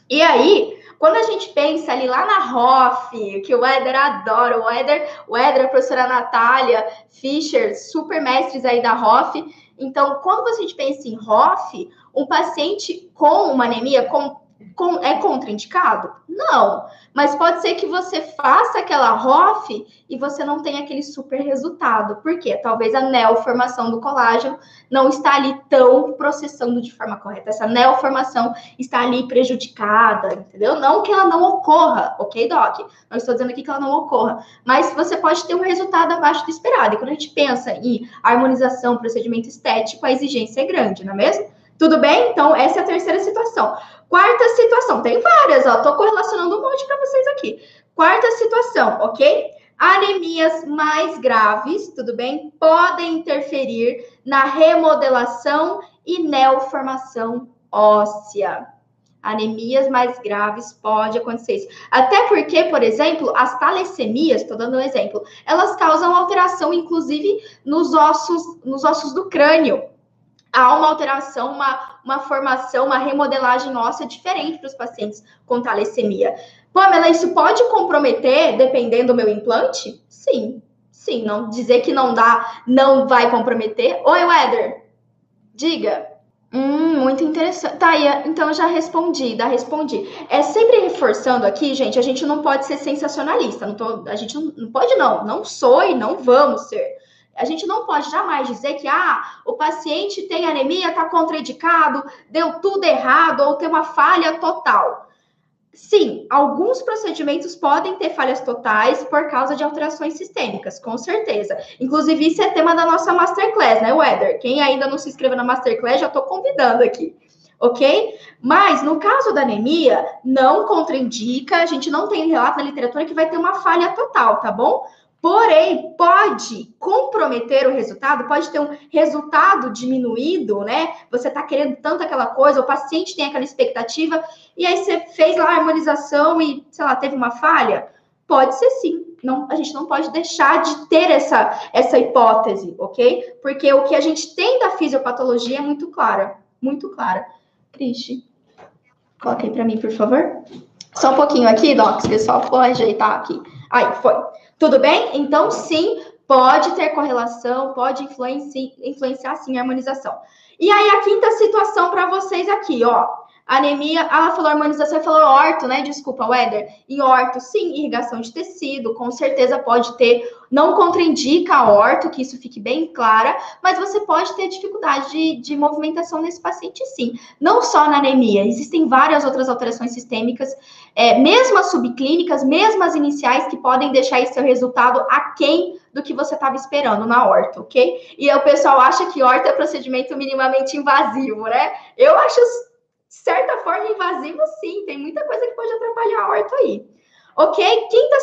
E aí, quando a gente pensa ali lá na ROF, que o Éder adora, o Éder, o Éder, a professora Natália Fischer, super mestres aí da ROF. Então, quando você pensa em ROF, um paciente com uma anemia, com, é contraindicado? Não. Mas pode ser que você faça aquela ROF e você não tenha aquele super resultado. Por quê? Talvez a neoformação do colágeno não está ali tão processando de forma correta. Essa neoformação está ali prejudicada, entendeu? Não que ela não ocorra, ok, Doc? Não estou dizendo aqui que ela não ocorra. Mas você pode ter um resultado abaixo do esperado. E quando a gente pensa em harmonização, procedimento estético, a exigência é grande, não é mesmo? Tudo bem? Então, essa é a terceira situação. Quarta situação, tem várias, ó, tô correlacionando um monte para vocês aqui. Quarta situação, ok? Anemias mais graves, tudo bem? Podem interferir na remodelação e neoformação óssea. Anemias mais graves pode acontecer isso. Até porque, por exemplo, as talassemias, estou dando um exemplo, elas causam alteração, inclusive, nos ossos, nos ossos do crânio há uma alteração, uma, uma formação, uma remodelagem óssea diferente para os pacientes com talassemia. Pamela, isso pode comprometer, dependendo do meu implante? Sim, sim. Não dizer que não dá, não vai comprometer. Oi, Weather. Diga. Hum, muito interessante. Tá, então já respondi, já respondi. É sempre reforçando aqui, gente, a gente não pode ser sensacionalista. Não tô, a gente não, não pode, não. Não sou e não vamos ser. A gente não pode jamais dizer que ah, o paciente tem anemia, está contraindicado, deu tudo errado ou tem uma falha total. Sim, alguns procedimentos podem ter falhas totais por causa de alterações sistêmicas, com certeza. Inclusive, isso é tema da nossa Masterclass, né, Weather? Quem ainda não se inscreveu na Masterclass, já estou convidando aqui, ok? Mas, no caso da anemia, não contraindica, a gente não tem relato na literatura que vai ter uma falha total, tá bom? Porém, pode comprometer o resultado, pode ter um resultado diminuído, né? Você tá querendo tanto aquela coisa, o paciente tem aquela expectativa, e aí você fez lá a harmonização e, sei lá, teve uma falha? Pode ser sim. Não, a gente não pode deixar de ter essa, essa hipótese, ok? Porque o que a gente tem da fisiopatologia é muito clara, muito clara. Cristi, coloca aí para mim, por favor. Só um pouquinho aqui, Docs, só vou ajeitar aqui. Aí, foi. Tudo bem? Então, sim, pode ter correlação, pode influenciar, sim a harmonização. E aí, a quinta situação para vocês aqui, ó. Anemia, ela falou harmonização falou orto, né? Desculpa, Weather. E orto, sim, irrigação de tecido, com certeza pode ter, não contraindica a orto, que isso fique bem clara, mas você pode ter dificuldade de, de movimentação nesse paciente, sim. Não só na anemia, existem várias outras alterações sistêmicas, é, mesmo as subclínicas, mesmo as iniciais, que podem deixar esse seu resultado aquém do que você estava esperando na horta, ok? E o pessoal acha que horta é procedimento minimamente invasivo, né? Eu acho certa forma, invasiva, sim, tem muita coisa que pode atrapalhar a horta aí. Ok? Quinta,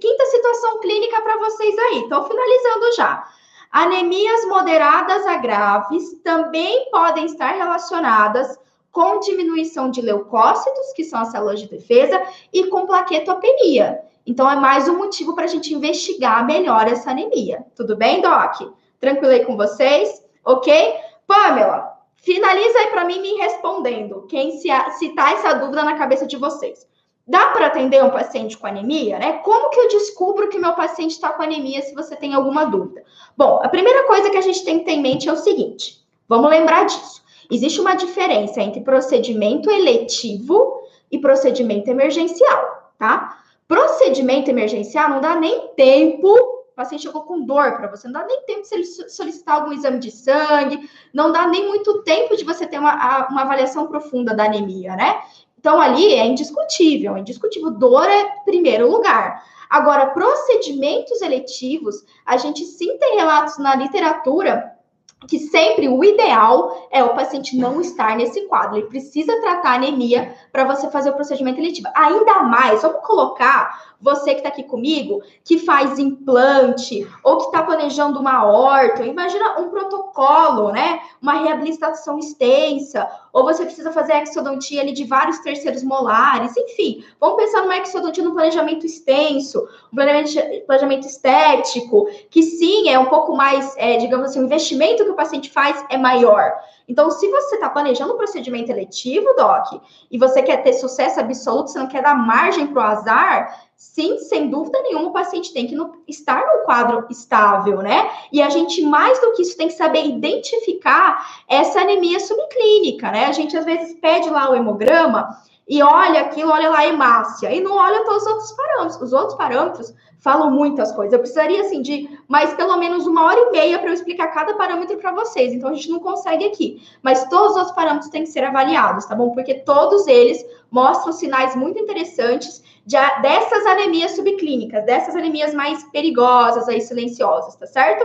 quinta situação clínica para vocês aí. Estou finalizando já. Anemias moderadas a graves também podem estar relacionadas com diminuição de leucócitos, que são as células de defesa, e com plaquetopenia. Então, é mais um motivo para a gente investigar melhor essa anemia. Tudo bem, Doc? Tranquilo aí com vocês? Ok? Pamela, finaliza aí para mim me respondendo. Quem se, se tá essa dúvida na cabeça de vocês. Dá para atender um paciente com anemia, né? Como que eu descubro que meu paciente está com anemia se você tem alguma dúvida? Bom, a primeira coisa que a gente tem que ter em mente é o seguinte: vamos lembrar disso. Existe uma diferença entre procedimento eletivo e procedimento emergencial, tá? Procedimento emergencial não dá nem tempo, paciente chegou com dor para você, não dá nem tempo de solicitar algum exame de sangue, não dá nem muito tempo de você ter uma, uma avaliação profunda da anemia, né? Então, ali é indiscutível, é indiscutível. Dor é primeiro lugar. Agora, procedimentos eletivos, a gente sim tem relatos na literatura que sempre o ideal é o paciente não estar nesse quadro. Ele precisa tratar anemia para você fazer o procedimento eletivo. Ainda mais, vamos colocar você que está aqui comigo, que faz implante ou que está planejando uma horta. Imagina um protocolo, né? Uma reabilitação extensa, ou você precisa fazer exodontia ali de vários terceiros molares, enfim. Vamos pensar numa exodontia no planejamento extenso, um planejamento, planejamento estético, que sim, é um pouco mais, é, digamos assim, o investimento que o paciente faz é maior. Então, se você está planejando um procedimento eletivo, Doc, e você quer ter sucesso absoluto, você não quer dar margem para o azar, sim, sem dúvida nenhuma, o paciente tem que estar no quadro estável, né? E a gente, mais do que isso, tem que saber identificar essa anemia subclínica, né? A gente, às vezes, pede lá o hemograma e olha aquilo, olha lá a hemácia, e não olha todos os outros parâmetros. Os outros parâmetros falam muitas coisas. Eu precisaria, assim, de mais pelo menos uma hora e meia para eu explicar cada parâmetro para vocês. Então, a gente não consegue aqui. Mas todos os outros parâmetros têm que ser avaliados, tá bom? Porque todos eles mostram sinais muito interessantes de, dessas anemias subclínicas, dessas anemias mais perigosas, aí, silenciosas, tá certo?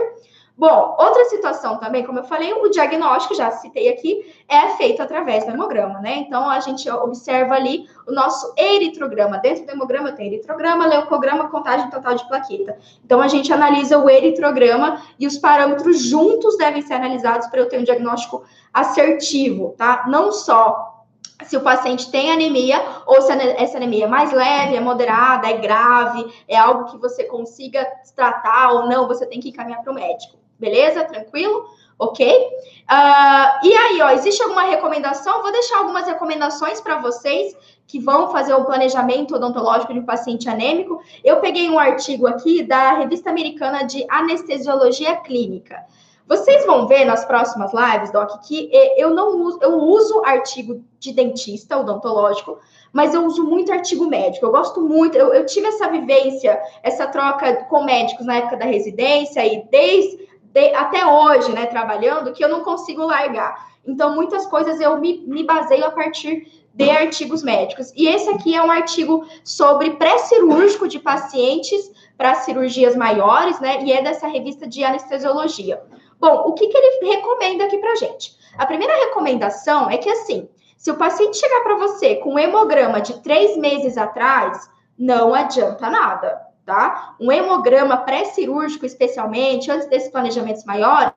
Bom, outra situação também, como eu falei, o diagnóstico, já citei aqui, é feito através do hemograma, né? Então, a gente observa ali o nosso eritrograma. Dentro do hemograma tem eritrograma, leucograma, contagem total de plaqueta. Então, a gente analisa o eritrograma e os parâmetros juntos devem ser analisados para eu ter um diagnóstico assertivo, tá? Não só se o paciente tem anemia ou se essa anemia é mais leve, é moderada, é grave, é algo que você consiga tratar ou não, você tem que encaminhar para o médico. Beleza? Tranquilo? Ok? Uh, e aí, ó, existe alguma recomendação? Vou deixar algumas recomendações para vocês que vão fazer o planejamento odontológico de um paciente anêmico. Eu peguei um artigo aqui da Revista Americana de Anestesiologia Clínica. Vocês vão ver nas próximas lives, Doc, que eu não uso, eu uso artigo de dentista odontológico, mas eu uso muito artigo médico. Eu gosto muito, eu, eu tive essa vivência, essa troca com médicos na época da residência e desde de, até hoje, né, trabalhando, que eu não consigo largar. Então, muitas coisas eu me, me baseio a partir de artigos médicos. E esse aqui é um artigo sobre pré-cirúrgico de pacientes para cirurgias maiores, né? E é dessa revista de anestesiologia. Bom, o que, que ele recomenda aqui para gente? A primeira recomendação é que, assim, se o paciente chegar para você com um hemograma de três meses atrás, não adianta nada tá? Um hemograma pré-cirúrgico, especialmente, antes desses planejamentos maiores,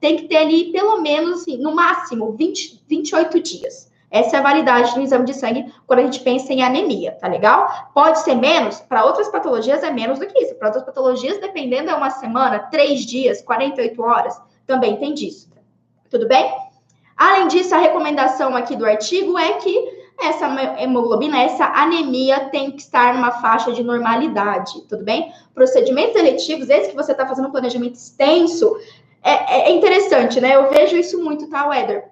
tem que ter ali pelo menos, assim, no máximo, 20, 28 dias. Essa é a validade do exame de sangue quando a gente pensa em anemia, tá legal? Pode ser menos, para outras patologias é menos do que isso. Para outras patologias, dependendo, é uma semana, três dias, 48 horas, também tem disso. Tudo bem? Além disso, a recomendação aqui do artigo é que essa hemoglobina, essa anemia tem que estar numa faixa de normalidade, tudo bem? Procedimentos eletivos, esse que você está fazendo um planejamento extenso, é, é, interessante, né? Eu vejo isso muito, tá, Weather?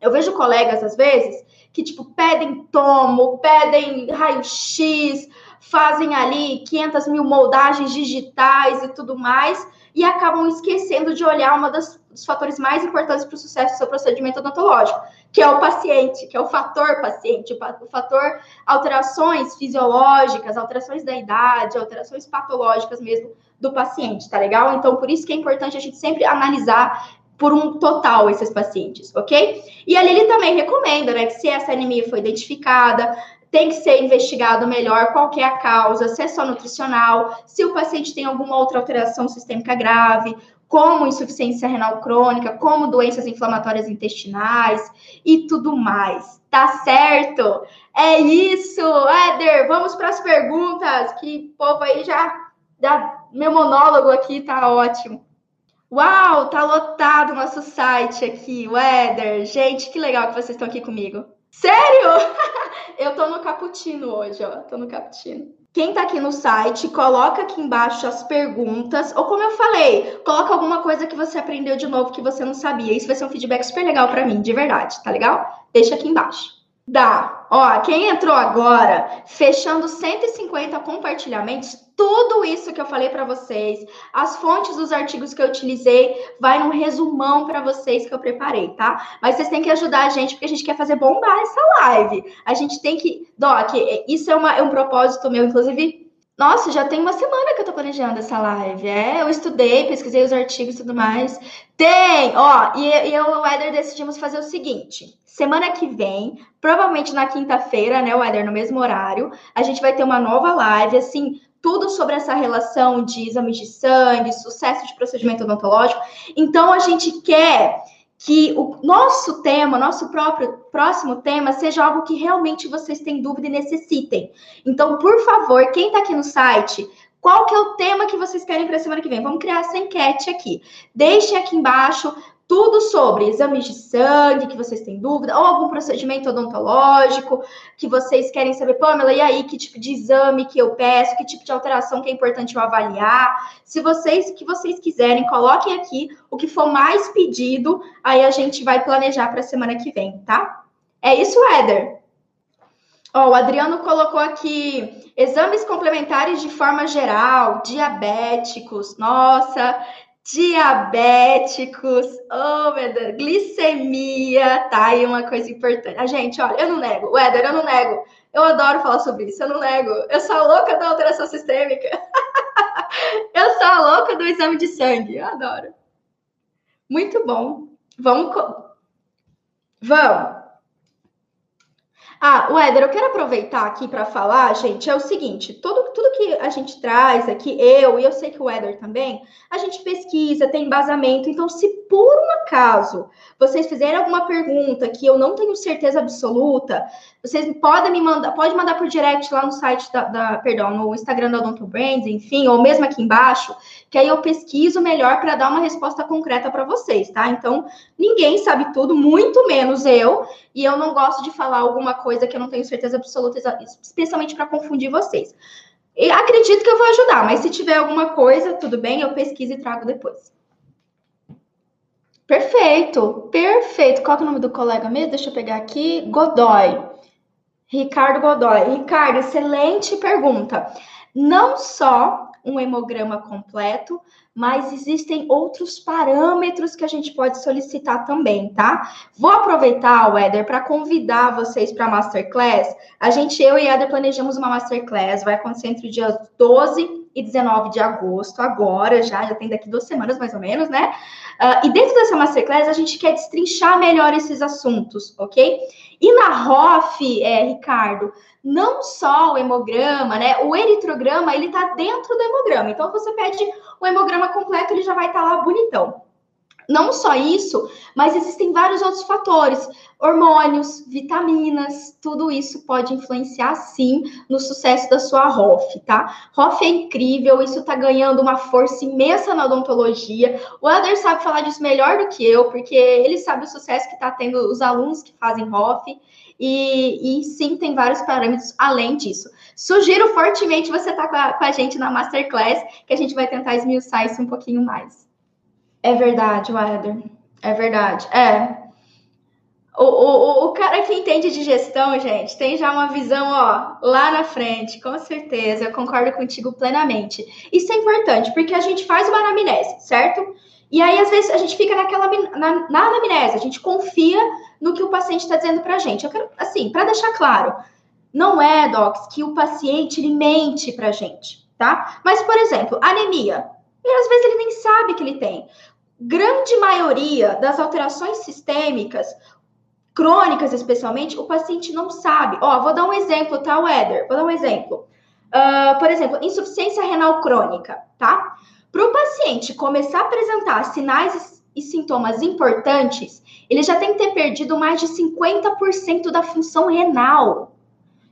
Eu vejo colegas, às vezes, que, tipo, pedem tomo, pedem raio-x, fazem ali 500 mil moldagens digitais e tudo mais, e acabam esquecendo de olhar uma das, dos fatores mais importantes para o sucesso do seu procedimento odontológico, que é o paciente, que é o fator paciente, o fator alterações fisiológicas, alterações da idade, alterações patológicas mesmo do paciente, tá legal? Então, por isso que é importante a gente sempre analisar por um total esses pacientes, ok? E ali ele também recomenda, né, que se essa anemia foi identificada, tem que ser investigado melhor qual é a causa, se é só nutricional, se o paciente tem alguma outra alteração sistêmica grave, como insuficiência renal crônica, como doenças inflamatórias intestinais e tudo mais. Tá certo? É isso, Éder. Vamos para as perguntas. Que povo aí já. Meu monólogo aqui tá ótimo. Uau, tá lotado o nosso site aqui, Éder. Gente, que legal que vocês estão aqui comigo. Sério? *laughs* Eu tô no cappuccino hoje, ó. Tô no cappuccino. Quem tá aqui no site, coloca aqui embaixo as perguntas, ou como eu falei, coloca alguma coisa que você aprendeu de novo que você não sabia. Isso vai ser um feedback super legal para mim, de verdade, tá legal? Deixa aqui embaixo. Dá. Ó, quem entrou agora, fechando 150 compartilhamentos, tudo isso que eu falei para vocês, as fontes dos artigos que eu utilizei, vai num resumão para vocês que eu preparei, tá? Mas vocês têm que ajudar a gente, porque a gente quer fazer bombar essa live. A gente tem que. Doc, isso é, uma, é um propósito meu, inclusive. Nossa, já tem uma semana que eu tô planejando essa live. É, eu estudei, pesquisei os artigos e tudo mais. Tem! Ó, e, eu e o Eder decidimos fazer o seguinte. Semana que vem, provavelmente na quinta-feira, né, o Eder, no mesmo horário, a gente vai ter uma nova live, assim, tudo sobre essa relação de exames de sangue, sucesso de procedimento odontológico. Então, a gente quer que o nosso tema, nosso próprio próximo tema, seja algo que realmente vocês têm dúvida e necessitem. Então, por favor, quem está aqui no site, qual que é o tema que vocês querem para a semana que vem? Vamos criar essa enquete aqui. Deixem aqui embaixo tudo sobre exames de sangue que vocês têm dúvida, ou algum procedimento odontológico que vocês querem saber, Pamela, e aí que tipo de exame que eu peço, que tipo de alteração que é importante eu avaliar. Se vocês que vocês quiserem, coloquem aqui o que for mais pedido, aí a gente vai planejar para a semana que vem, tá? É isso, Éder. Ó, o Adriano colocou aqui exames complementares de forma geral, diabéticos. Nossa, diabéticos, oh meu Deus, glicemia, tá aí uma coisa importante. A gente, olha, eu não nego, o Éder, eu não nego. Eu adoro falar sobre isso, eu não nego. Eu sou a louca da alteração sistêmica. *laughs* eu sou a louca do exame de sangue, eu adoro. Muito bom. Vamos. Vamos. Ah, Éder, eu quero aproveitar aqui para falar, gente, é o seguinte, tudo, tudo que a gente traz aqui, eu e eu sei que o Éder também, a gente pesquisa, tem embasamento, então se por um acaso vocês fizerem alguma pergunta que eu não tenho certeza absoluta, vocês podem me mandar, pode mandar por direct lá no site da, da perdão, no Instagram da Odonto Brands, enfim, ou mesmo aqui embaixo, que aí eu pesquiso melhor para dar uma resposta concreta para vocês, tá? Então, ninguém sabe tudo, muito menos eu, e eu não gosto de falar alguma coisa que eu não tenho certeza absoluta, especialmente para confundir vocês. E acredito que eu vou ajudar, mas se tiver alguma coisa, tudo bem, eu pesquiso e trago depois. Perfeito, perfeito. Qual é o nome do colega mesmo? Deixa eu pegar aqui. Godoy. Ricardo Godoy. Ricardo, excelente pergunta. Não só um hemograma completo, mas existem outros parâmetros que a gente pode solicitar também, tá? Vou aproveitar, Éder, para convidar vocês para a Masterclass. A gente, eu e Éder, planejamos uma Masterclass, vai acontecer entre os dias 12 e 19 de agosto, agora já, já tem daqui duas semanas mais ou menos, né? Uh, e dentro dessa Masterclass, a gente quer destrinchar melhor esses assuntos, ok? E na ROF, é, Ricardo, não só o hemograma, né? O eritrograma, ele tá dentro do hemograma. Então, você pede o hemograma completo, ele já vai estar tá lá bonitão. Não só isso, mas existem vários outros fatores, hormônios, vitaminas, tudo isso pode influenciar sim no sucesso da sua ROF, tá? ROF é incrível, isso tá ganhando uma força imensa na odontologia. O Elder sabe falar disso melhor do que eu, porque ele sabe o sucesso que tá tendo os alunos que fazem ROF. E, e, sim, tem vários parâmetros além disso. Sugiro fortemente você estar tá com, com a gente na Masterclass, que a gente vai tentar esmiuçar isso um pouquinho mais. É verdade, Wilder. É verdade. É. O, o, o cara que entende de gestão, gente, tem já uma visão, ó, lá na frente, com certeza. Eu concordo contigo plenamente. Isso é importante, porque a gente faz uma anamnese, certo? E aí, às vezes, a gente fica naquela na, na anamnese, a gente confia no que o paciente está dizendo para a gente. Eu quero, assim, para deixar claro, não é, Docs, que o paciente ele mente para a gente, tá? Mas, por exemplo, anemia. E às vezes ele nem sabe que ele tem. Grande maioria das alterações sistêmicas, crônicas especialmente, o paciente não sabe. Ó, vou dar um exemplo, tá, Weather? Vou dar um exemplo. Uh, por exemplo, insuficiência renal crônica, tá? Para o paciente começar a apresentar sinais e sintomas importantes, ele já tem que ter perdido mais de 50% da função renal.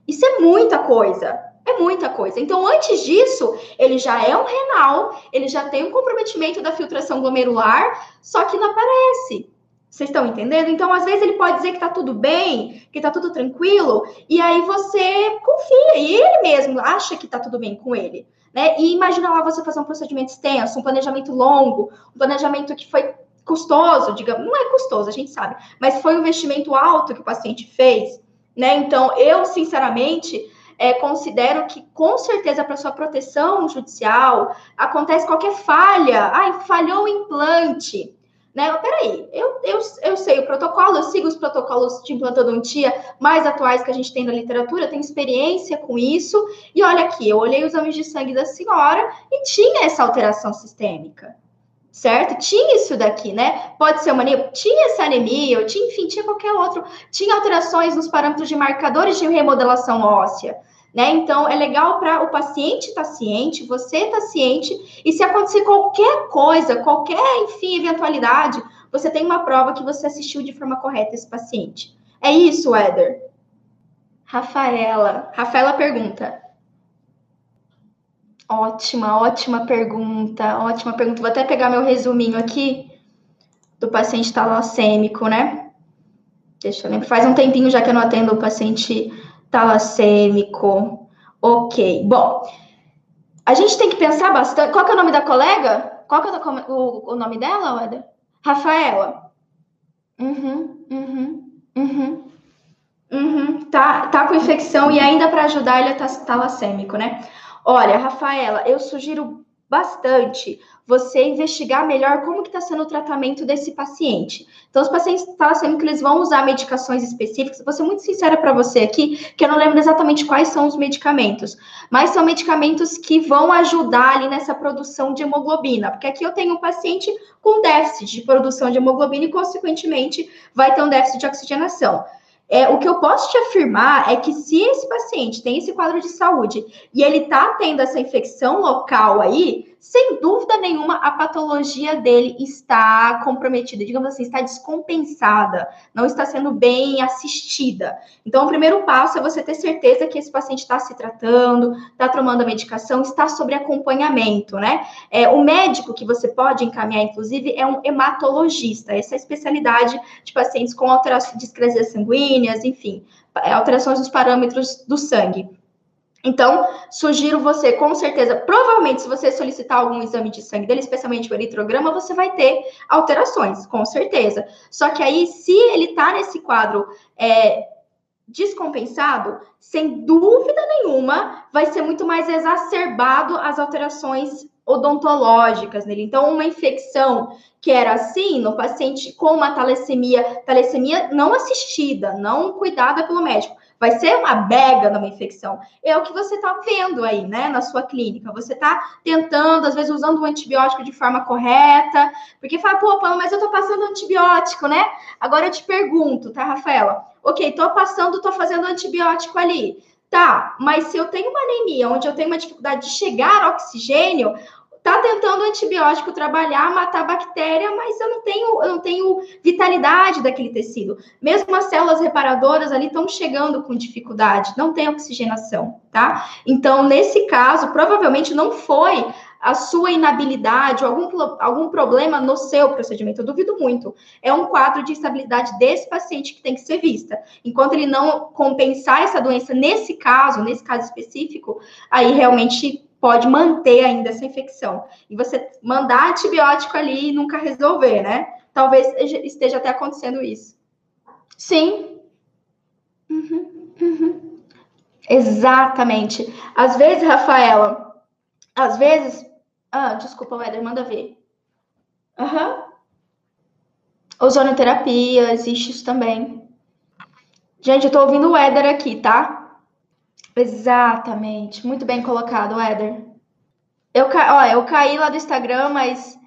Isso é muita coisa. É muita coisa. Então, antes disso, ele já é um renal, ele já tem um comprometimento da filtração glomerular, só que não aparece. Vocês estão entendendo? Então, às vezes, ele pode dizer que tá tudo bem, que tá tudo tranquilo, e aí você confia, e ele mesmo acha que tá tudo bem com ele. Né? E imagina lá você fazer um procedimento extenso, um planejamento longo, um planejamento que foi custoso, digamos, não é custoso, a gente sabe, mas foi um investimento alto que o paciente fez, né? Então, eu, sinceramente, é, considero que, com certeza, para sua proteção judicial, acontece qualquer falha. Ai, falhou o implante. Né? Peraí, eu, eu, eu sei o protocolo, eu sigo os protocolos de implantodontia mais atuais que a gente tem na literatura, tenho experiência com isso. E olha aqui, eu olhei os exames de sangue da senhora e tinha essa alteração sistêmica certo? Tinha isso daqui, né? Pode ser uma anemia, tinha essa anemia, ou tinha, enfim, tinha qualquer outro, tinha alterações nos parâmetros de marcadores de remodelação óssea. Né? Então, é legal para o paciente estar tá ciente, você estar tá ciente, e se acontecer qualquer coisa, qualquer, enfim, eventualidade, você tem uma prova que você assistiu de forma correta esse paciente. É isso, Éder? Rafaela. Rafaela pergunta. Ótima, ótima pergunta, ótima pergunta. Vou até pegar meu resuminho aqui do paciente talassêmico, né? Deixa eu lembrar. Faz um tempinho já que eu não atendo o paciente talassêmico. Ok. Bom, a gente tem que pensar bastante. Qual que é o nome da colega? Qual que é o, o nome dela, Weda? Rafaela. Uhum, uhum, uhum. Uhum. Tá, tá com infecção e ainda para ajudar ele é talassêmico, né? Olha, Rafaela, eu sugiro bastante você investigar melhor como que está sendo o tratamento desse paciente. Então, os pacientes talassêmicos, eles vão usar medicações específicas. Vou ser muito sincera para você aqui, que eu não lembro exatamente quais são os medicamentos, mas são medicamentos que vão ajudar ali nessa produção de hemoglobina, porque aqui eu tenho um paciente com déficit de produção de hemoglobina e, consequentemente, vai ter um déficit de oxigenação. É, o que eu posso te afirmar é que se esse paciente tem esse quadro de saúde e ele está tendo essa infecção local aí, sem dúvida nenhuma, a patologia dele está comprometida, digamos assim, está descompensada, não está sendo bem assistida. Então, o primeiro passo é você ter certeza que esse paciente está se tratando, está tomando a medicação, está sob acompanhamento, né? É, o médico que você pode encaminhar, inclusive, é um hematologista, essa é a especialidade de pacientes com alterações de sanguíneas, enfim, alterações nos parâmetros do sangue. Então, sugiro você, com certeza, provavelmente, se você solicitar algum exame de sangue dele, especialmente o eritrograma, você vai ter alterações, com certeza. Só que aí, se ele está nesse quadro é, descompensado, sem dúvida nenhuma, vai ser muito mais exacerbado as alterações odontológicas nele. Então, uma infecção que era assim no paciente com uma talassemia, talassemia não assistida, não cuidada pelo médico, vai ser uma bega numa infecção. É o que você está vendo aí, né, na sua clínica. Você está tentando, às vezes, usando o antibiótico de forma correta, porque fala, pô, mas eu estou passando antibiótico, né? Agora eu te pergunto, tá, Rafaela? Ok, estou passando, estou fazendo antibiótico ali. Tá, mas se eu tenho uma anemia, onde eu tenho uma dificuldade de chegar oxigênio, tá tentando o antibiótico trabalhar, matar a bactéria, mas eu não tenho, eu não tenho vitalidade daquele tecido. Mesmo as células reparadoras ali estão chegando com dificuldade, não tem oxigenação, tá? Então, nesse caso, provavelmente não foi a sua inabilidade algum, algum problema no seu procedimento. Eu duvido muito. É um quadro de estabilidade desse paciente que tem que ser vista. Enquanto ele não compensar essa doença nesse caso, nesse caso específico, aí realmente pode manter ainda essa infecção. E você mandar antibiótico ali e nunca resolver, né? Talvez esteja até acontecendo isso. Sim. Uhum, uhum. Exatamente. Às vezes, Rafaela, às vezes. Ah, desculpa, Éder, manda ver. Aham. Uhum. Ozonoterapia, existe isso também. Gente, eu tô ouvindo o Éder aqui, tá? Exatamente. Muito bem colocado, Éder. Eu, ca... Ó, eu caí lá do Instagram, mas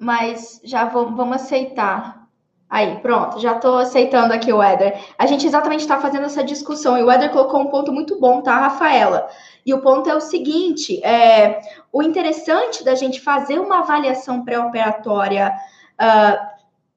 mas já vamos, vamos aceitar. Aí, pronto, já estou aceitando aqui o Éder. A gente exatamente está fazendo essa discussão e o Éder colocou um ponto muito bom, tá, Rafaela? E o ponto é o seguinte: é, o interessante da gente fazer uma avaliação pré-operatória uh,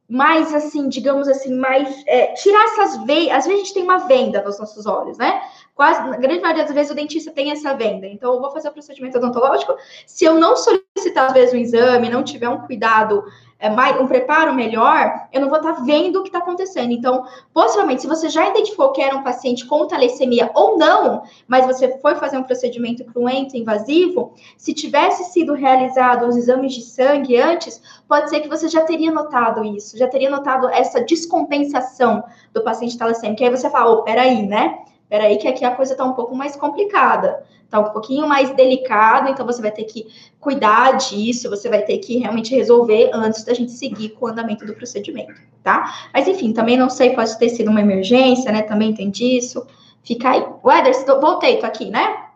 mais assim, digamos assim, mais é, tirar essas veias. Às vezes a gente tem uma venda nos nossos olhos, né? Quase, na grande maioria das vezes o dentista tem essa venda. Então, eu vou fazer o procedimento odontológico. Se eu não solicitar, às vezes, um exame, não tiver um cuidado é, um preparo melhor, eu não vou estar vendo o que está acontecendo. Então, possivelmente, se você já identificou que era um paciente com talassemia ou não, mas você foi fazer um procedimento cruento, invasivo, se tivesse sido realizado os exames de sangue antes, pode ser que você já teria notado isso, já teria notado essa descompensação do paciente talassêmico. Aí você fala, oh, peraí, né? Peraí, que aqui a coisa está um pouco mais complicada, está um pouquinho mais delicado, então você vai ter que cuidar disso, você vai ter que realmente resolver antes da gente seguir com o andamento do procedimento, tá? Mas enfim, também não sei, pode ter sido uma emergência, né? Também tem disso. Fica aí. Eder, voltei, tô aqui, né?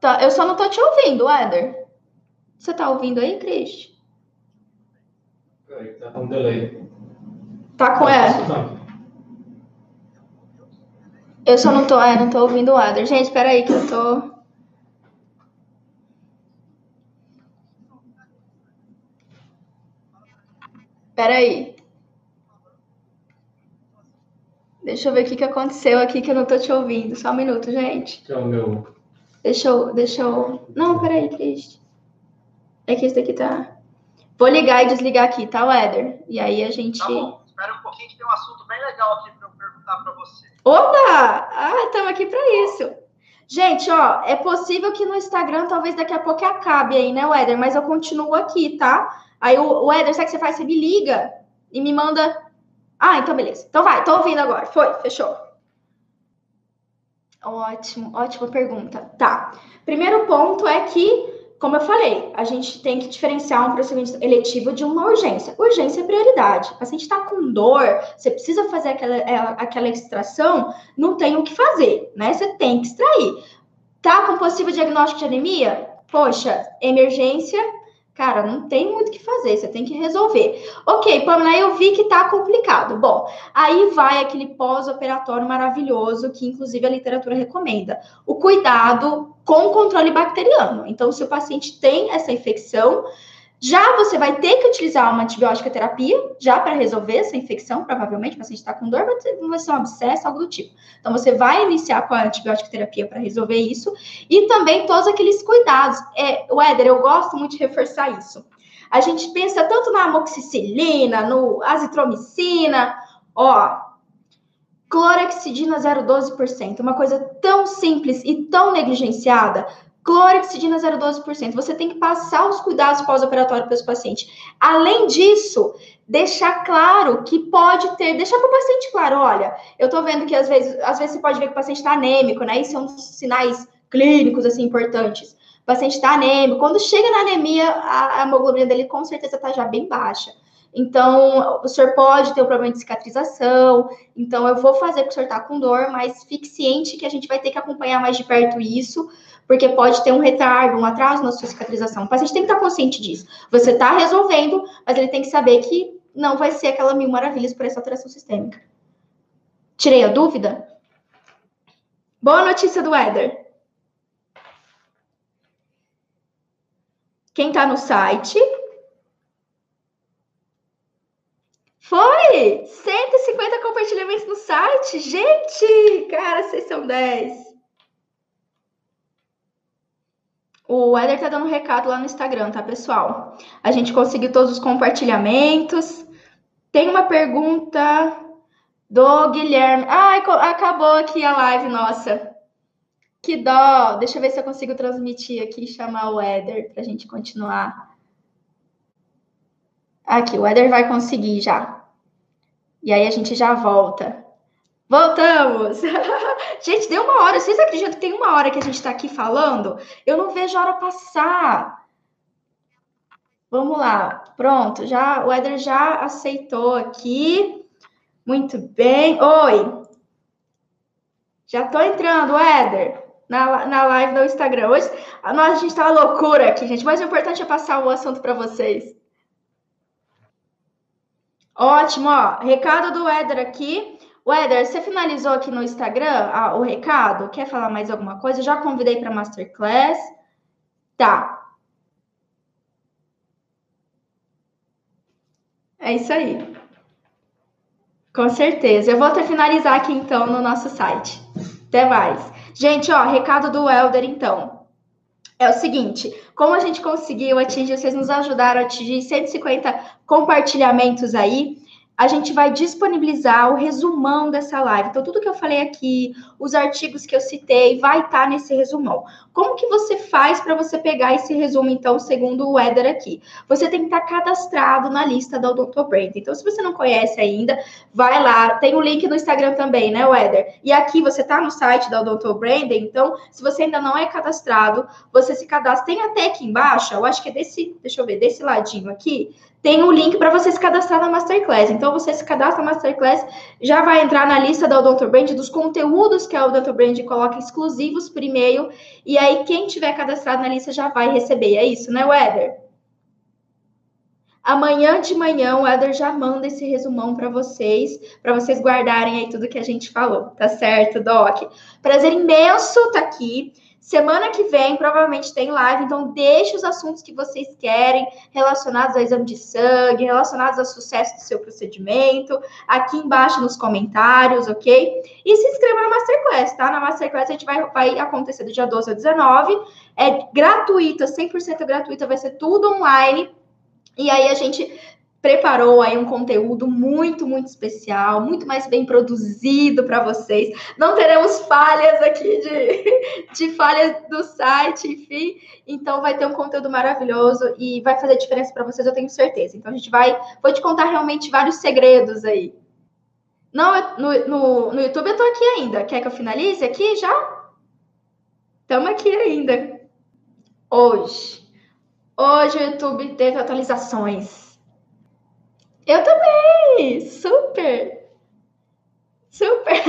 Tá, eu só não tô te ouvindo, Eder. Você tá ouvindo aí, Cris? Tá com um delay. Tá com ela? Eu só não tô, é, não tô ouvindo o Adler. Gente, espera aí que eu tô. Espera aí. Deixa eu ver o que, que aconteceu aqui que eu não tô te ouvindo. Só um minuto, gente. Que é o meu. Deixa eu. Deixa eu. Não, peraí, Cris. É que esse daqui tá. Vou ligar e desligar aqui, tá, Eder? E aí a gente. Tá bom espera um pouquinho que tem um assunto bem legal aqui para eu perguntar para você. Opa! Ah, estamos aqui para isso. Gente, ó, é possível que no Instagram talvez daqui a pouco acabe aí, né, Weder? Mas eu continuo aqui, tá? Aí o Weder, sabe o que você faz? Você me liga e me manda. Ah, então beleza. Então vai, tô ouvindo agora. Foi, fechou. Ótimo, ótima pergunta. Tá. Primeiro ponto é que como eu falei, a gente tem que diferenciar um procedimento eletivo de uma urgência. Urgência é prioridade. O paciente está com dor, você precisa fazer aquela, é, aquela extração, não tem o que fazer, né? Você tem que extrair. Tá com possível diagnóstico de anemia? Poxa, emergência, Cara, não tem muito o que fazer, você tem que resolver. Ok, Pamela, eu vi que tá complicado. Bom, aí vai aquele pós-operatório maravilhoso que, inclusive, a literatura recomenda. O cuidado com o controle bacteriano. Então, se o paciente tem essa infecção, já você vai ter que utilizar uma antibiótica terapia, já para resolver essa infecção, provavelmente, o paciente está com dor, vai ser, um abscesso, algo do tipo. Então, você vai iniciar com a antibiótica terapia para resolver isso, e também todos aqueles cuidados. É, Éder, eu gosto muito de reforçar isso. A gente pensa tanto na amoxicilina, no azitromicina, ó, clorexidina 0,12%, uma coisa tão simples e tão negligenciada, clorexidina 0,12%. Você tem que passar os cuidados pós-operatórios para esse paciente. Além disso, deixar claro que pode ter, deixar para o paciente claro, olha, eu estou vendo que às vezes, às vezes você pode ver que o paciente está anêmico, né? Isso são sinais clínicos assim importantes. O paciente está anêmico. Quando chega na anemia, a, a hemoglobina dele com certeza está já bem baixa. Então, o senhor pode ter um problema de cicatrização. Então, eu vou fazer para o senhor estar tá com dor, mas fique ciente que a gente vai ter que acompanhar mais de perto isso, porque pode ter um retardo, um atraso na sua cicatrização. O paciente tem que estar consciente disso. Você está resolvendo, mas ele tem que saber que não vai ser aquela mil maravilhas por essa alteração sistêmica. Tirei a dúvida? Boa notícia do Éder. Quem está no site. Foi! 150 compartilhamentos no site. Gente, cara, vocês são 10. O Eder tá dando um recado lá no Instagram, tá, pessoal? A gente conseguiu todos os compartilhamentos. Tem uma pergunta do Guilherme. Ai, acabou aqui a live, nossa. Que dó. Deixa eu ver se eu consigo transmitir aqui e chamar o Eder pra gente continuar. Aqui, o Eder vai conseguir já. E aí a gente já volta. Voltamos! *laughs* gente, deu uma hora. Vocês acreditam que tem uma hora que a gente está aqui falando? Eu não vejo a hora passar. Vamos lá. Pronto, já o Éder já aceitou aqui. Muito bem. Oi. Já tô entrando, Éder. na, na live no Instagram. Hoje, nossa, a gente tá uma loucura aqui, gente, mas o importante é passar o assunto para vocês. Ótimo, ó. Recado do Éder aqui. O Éder, você finalizou aqui no Instagram ah, o recado? Quer falar mais alguma coisa? Já convidei para Masterclass. Tá. É isso aí. Com certeza. Eu vou até finalizar aqui então no nosso site. Até mais. Gente, ó, recado do Elder então. É o seguinte, como a gente conseguiu atingir, vocês nos ajudaram a atingir 150 compartilhamentos aí a gente vai disponibilizar o resumão dessa live. Então, tudo que eu falei aqui, os artigos que eu citei, vai estar tá nesse resumão. Como que você faz para você pegar esse resumo, então, segundo o Eder aqui? Você tem que estar tá cadastrado na lista da Dr. Brand. Então, se você não conhece ainda, vai lá. Tem o um link no Instagram também, né, Eder? E aqui você está no site da Dr. Brand. Então, se você ainda não é cadastrado, você se cadastra. Tem até aqui embaixo, eu acho que é desse, deixa eu ver, desse ladinho aqui, tem o um link para você se cadastrar na Masterclass. Então, você se cadastra na Masterclass, já vai entrar na lista da Odonto Brand, dos conteúdos que a Odonto Brand coloca exclusivos por e-mail. E aí, quem tiver cadastrado na lista já vai receber. É isso, né, Weather? Amanhã de manhã o Eder já manda esse resumão para vocês, para vocês guardarem aí tudo que a gente falou, tá certo, Doc? Prazer imenso estar tá aqui. Semana que vem, provavelmente tem live, então deixe os assuntos que vocês querem relacionados ao exame de sangue, relacionados ao sucesso do seu procedimento, aqui embaixo nos comentários, ok? E se inscreva na Masterclass, tá? Na Masterclass a gente vai, vai acontecer do dia 12 ao 19, é gratuita, 100% gratuita, vai ser tudo online. E aí a gente preparou aí um conteúdo muito, muito especial, muito mais bem produzido para vocês. Não teremos falhas aqui de, *laughs* de falhas do site, enfim. Então vai ter um conteúdo maravilhoso e vai fazer diferença para vocês, eu tenho certeza. Então a gente vai, vou te contar realmente vários segredos aí. Não, no, no, no YouTube eu tô aqui ainda. Quer que eu finalize aqui já? Estamos aqui ainda. Hoje. Hoje o YouTube teve atualizações eu também! Super! Super!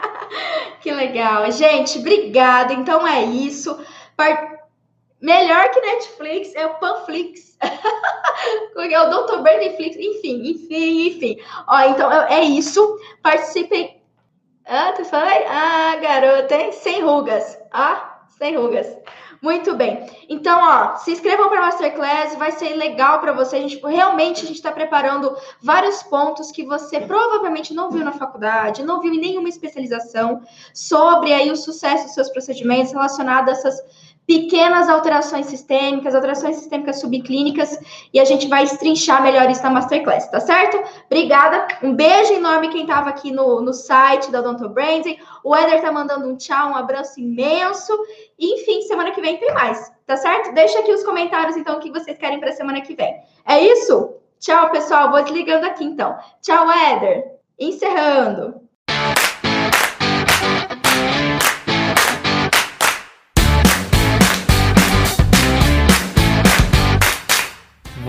*laughs* que legal. Gente, obrigada. Então é isso. Melhor que Netflix é o Panflix. *laughs* é o Dr. Brandflix. Enfim, enfim, enfim. Ó, então é isso. Participem. Ah, tu fala? Ah, garota, hein? Sem rugas. Ah, sem rugas. Muito bem. Então, ó, se inscrevam para a Masterclass, vai ser legal para você. A gente realmente a gente está preparando vários pontos que você provavelmente não viu na faculdade, não viu em nenhuma especialização sobre aí o sucesso dos seus procedimentos relacionados a essas pequenas alterações sistêmicas, alterações sistêmicas subclínicas, e a gente vai estrinchar melhor isso na Masterclass, tá certo? Obrigada, um beijo enorme quem estava aqui no, no site da Odonto Branding, o Eder tá mandando um tchau, um abraço imenso, enfim, semana que vem tem mais, tá certo? Deixa aqui os comentários, então, o que vocês querem para semana que vem. É isso? Tchau, pessoal, vou desligando aqui, então. Tchau, Eder. Encerrando.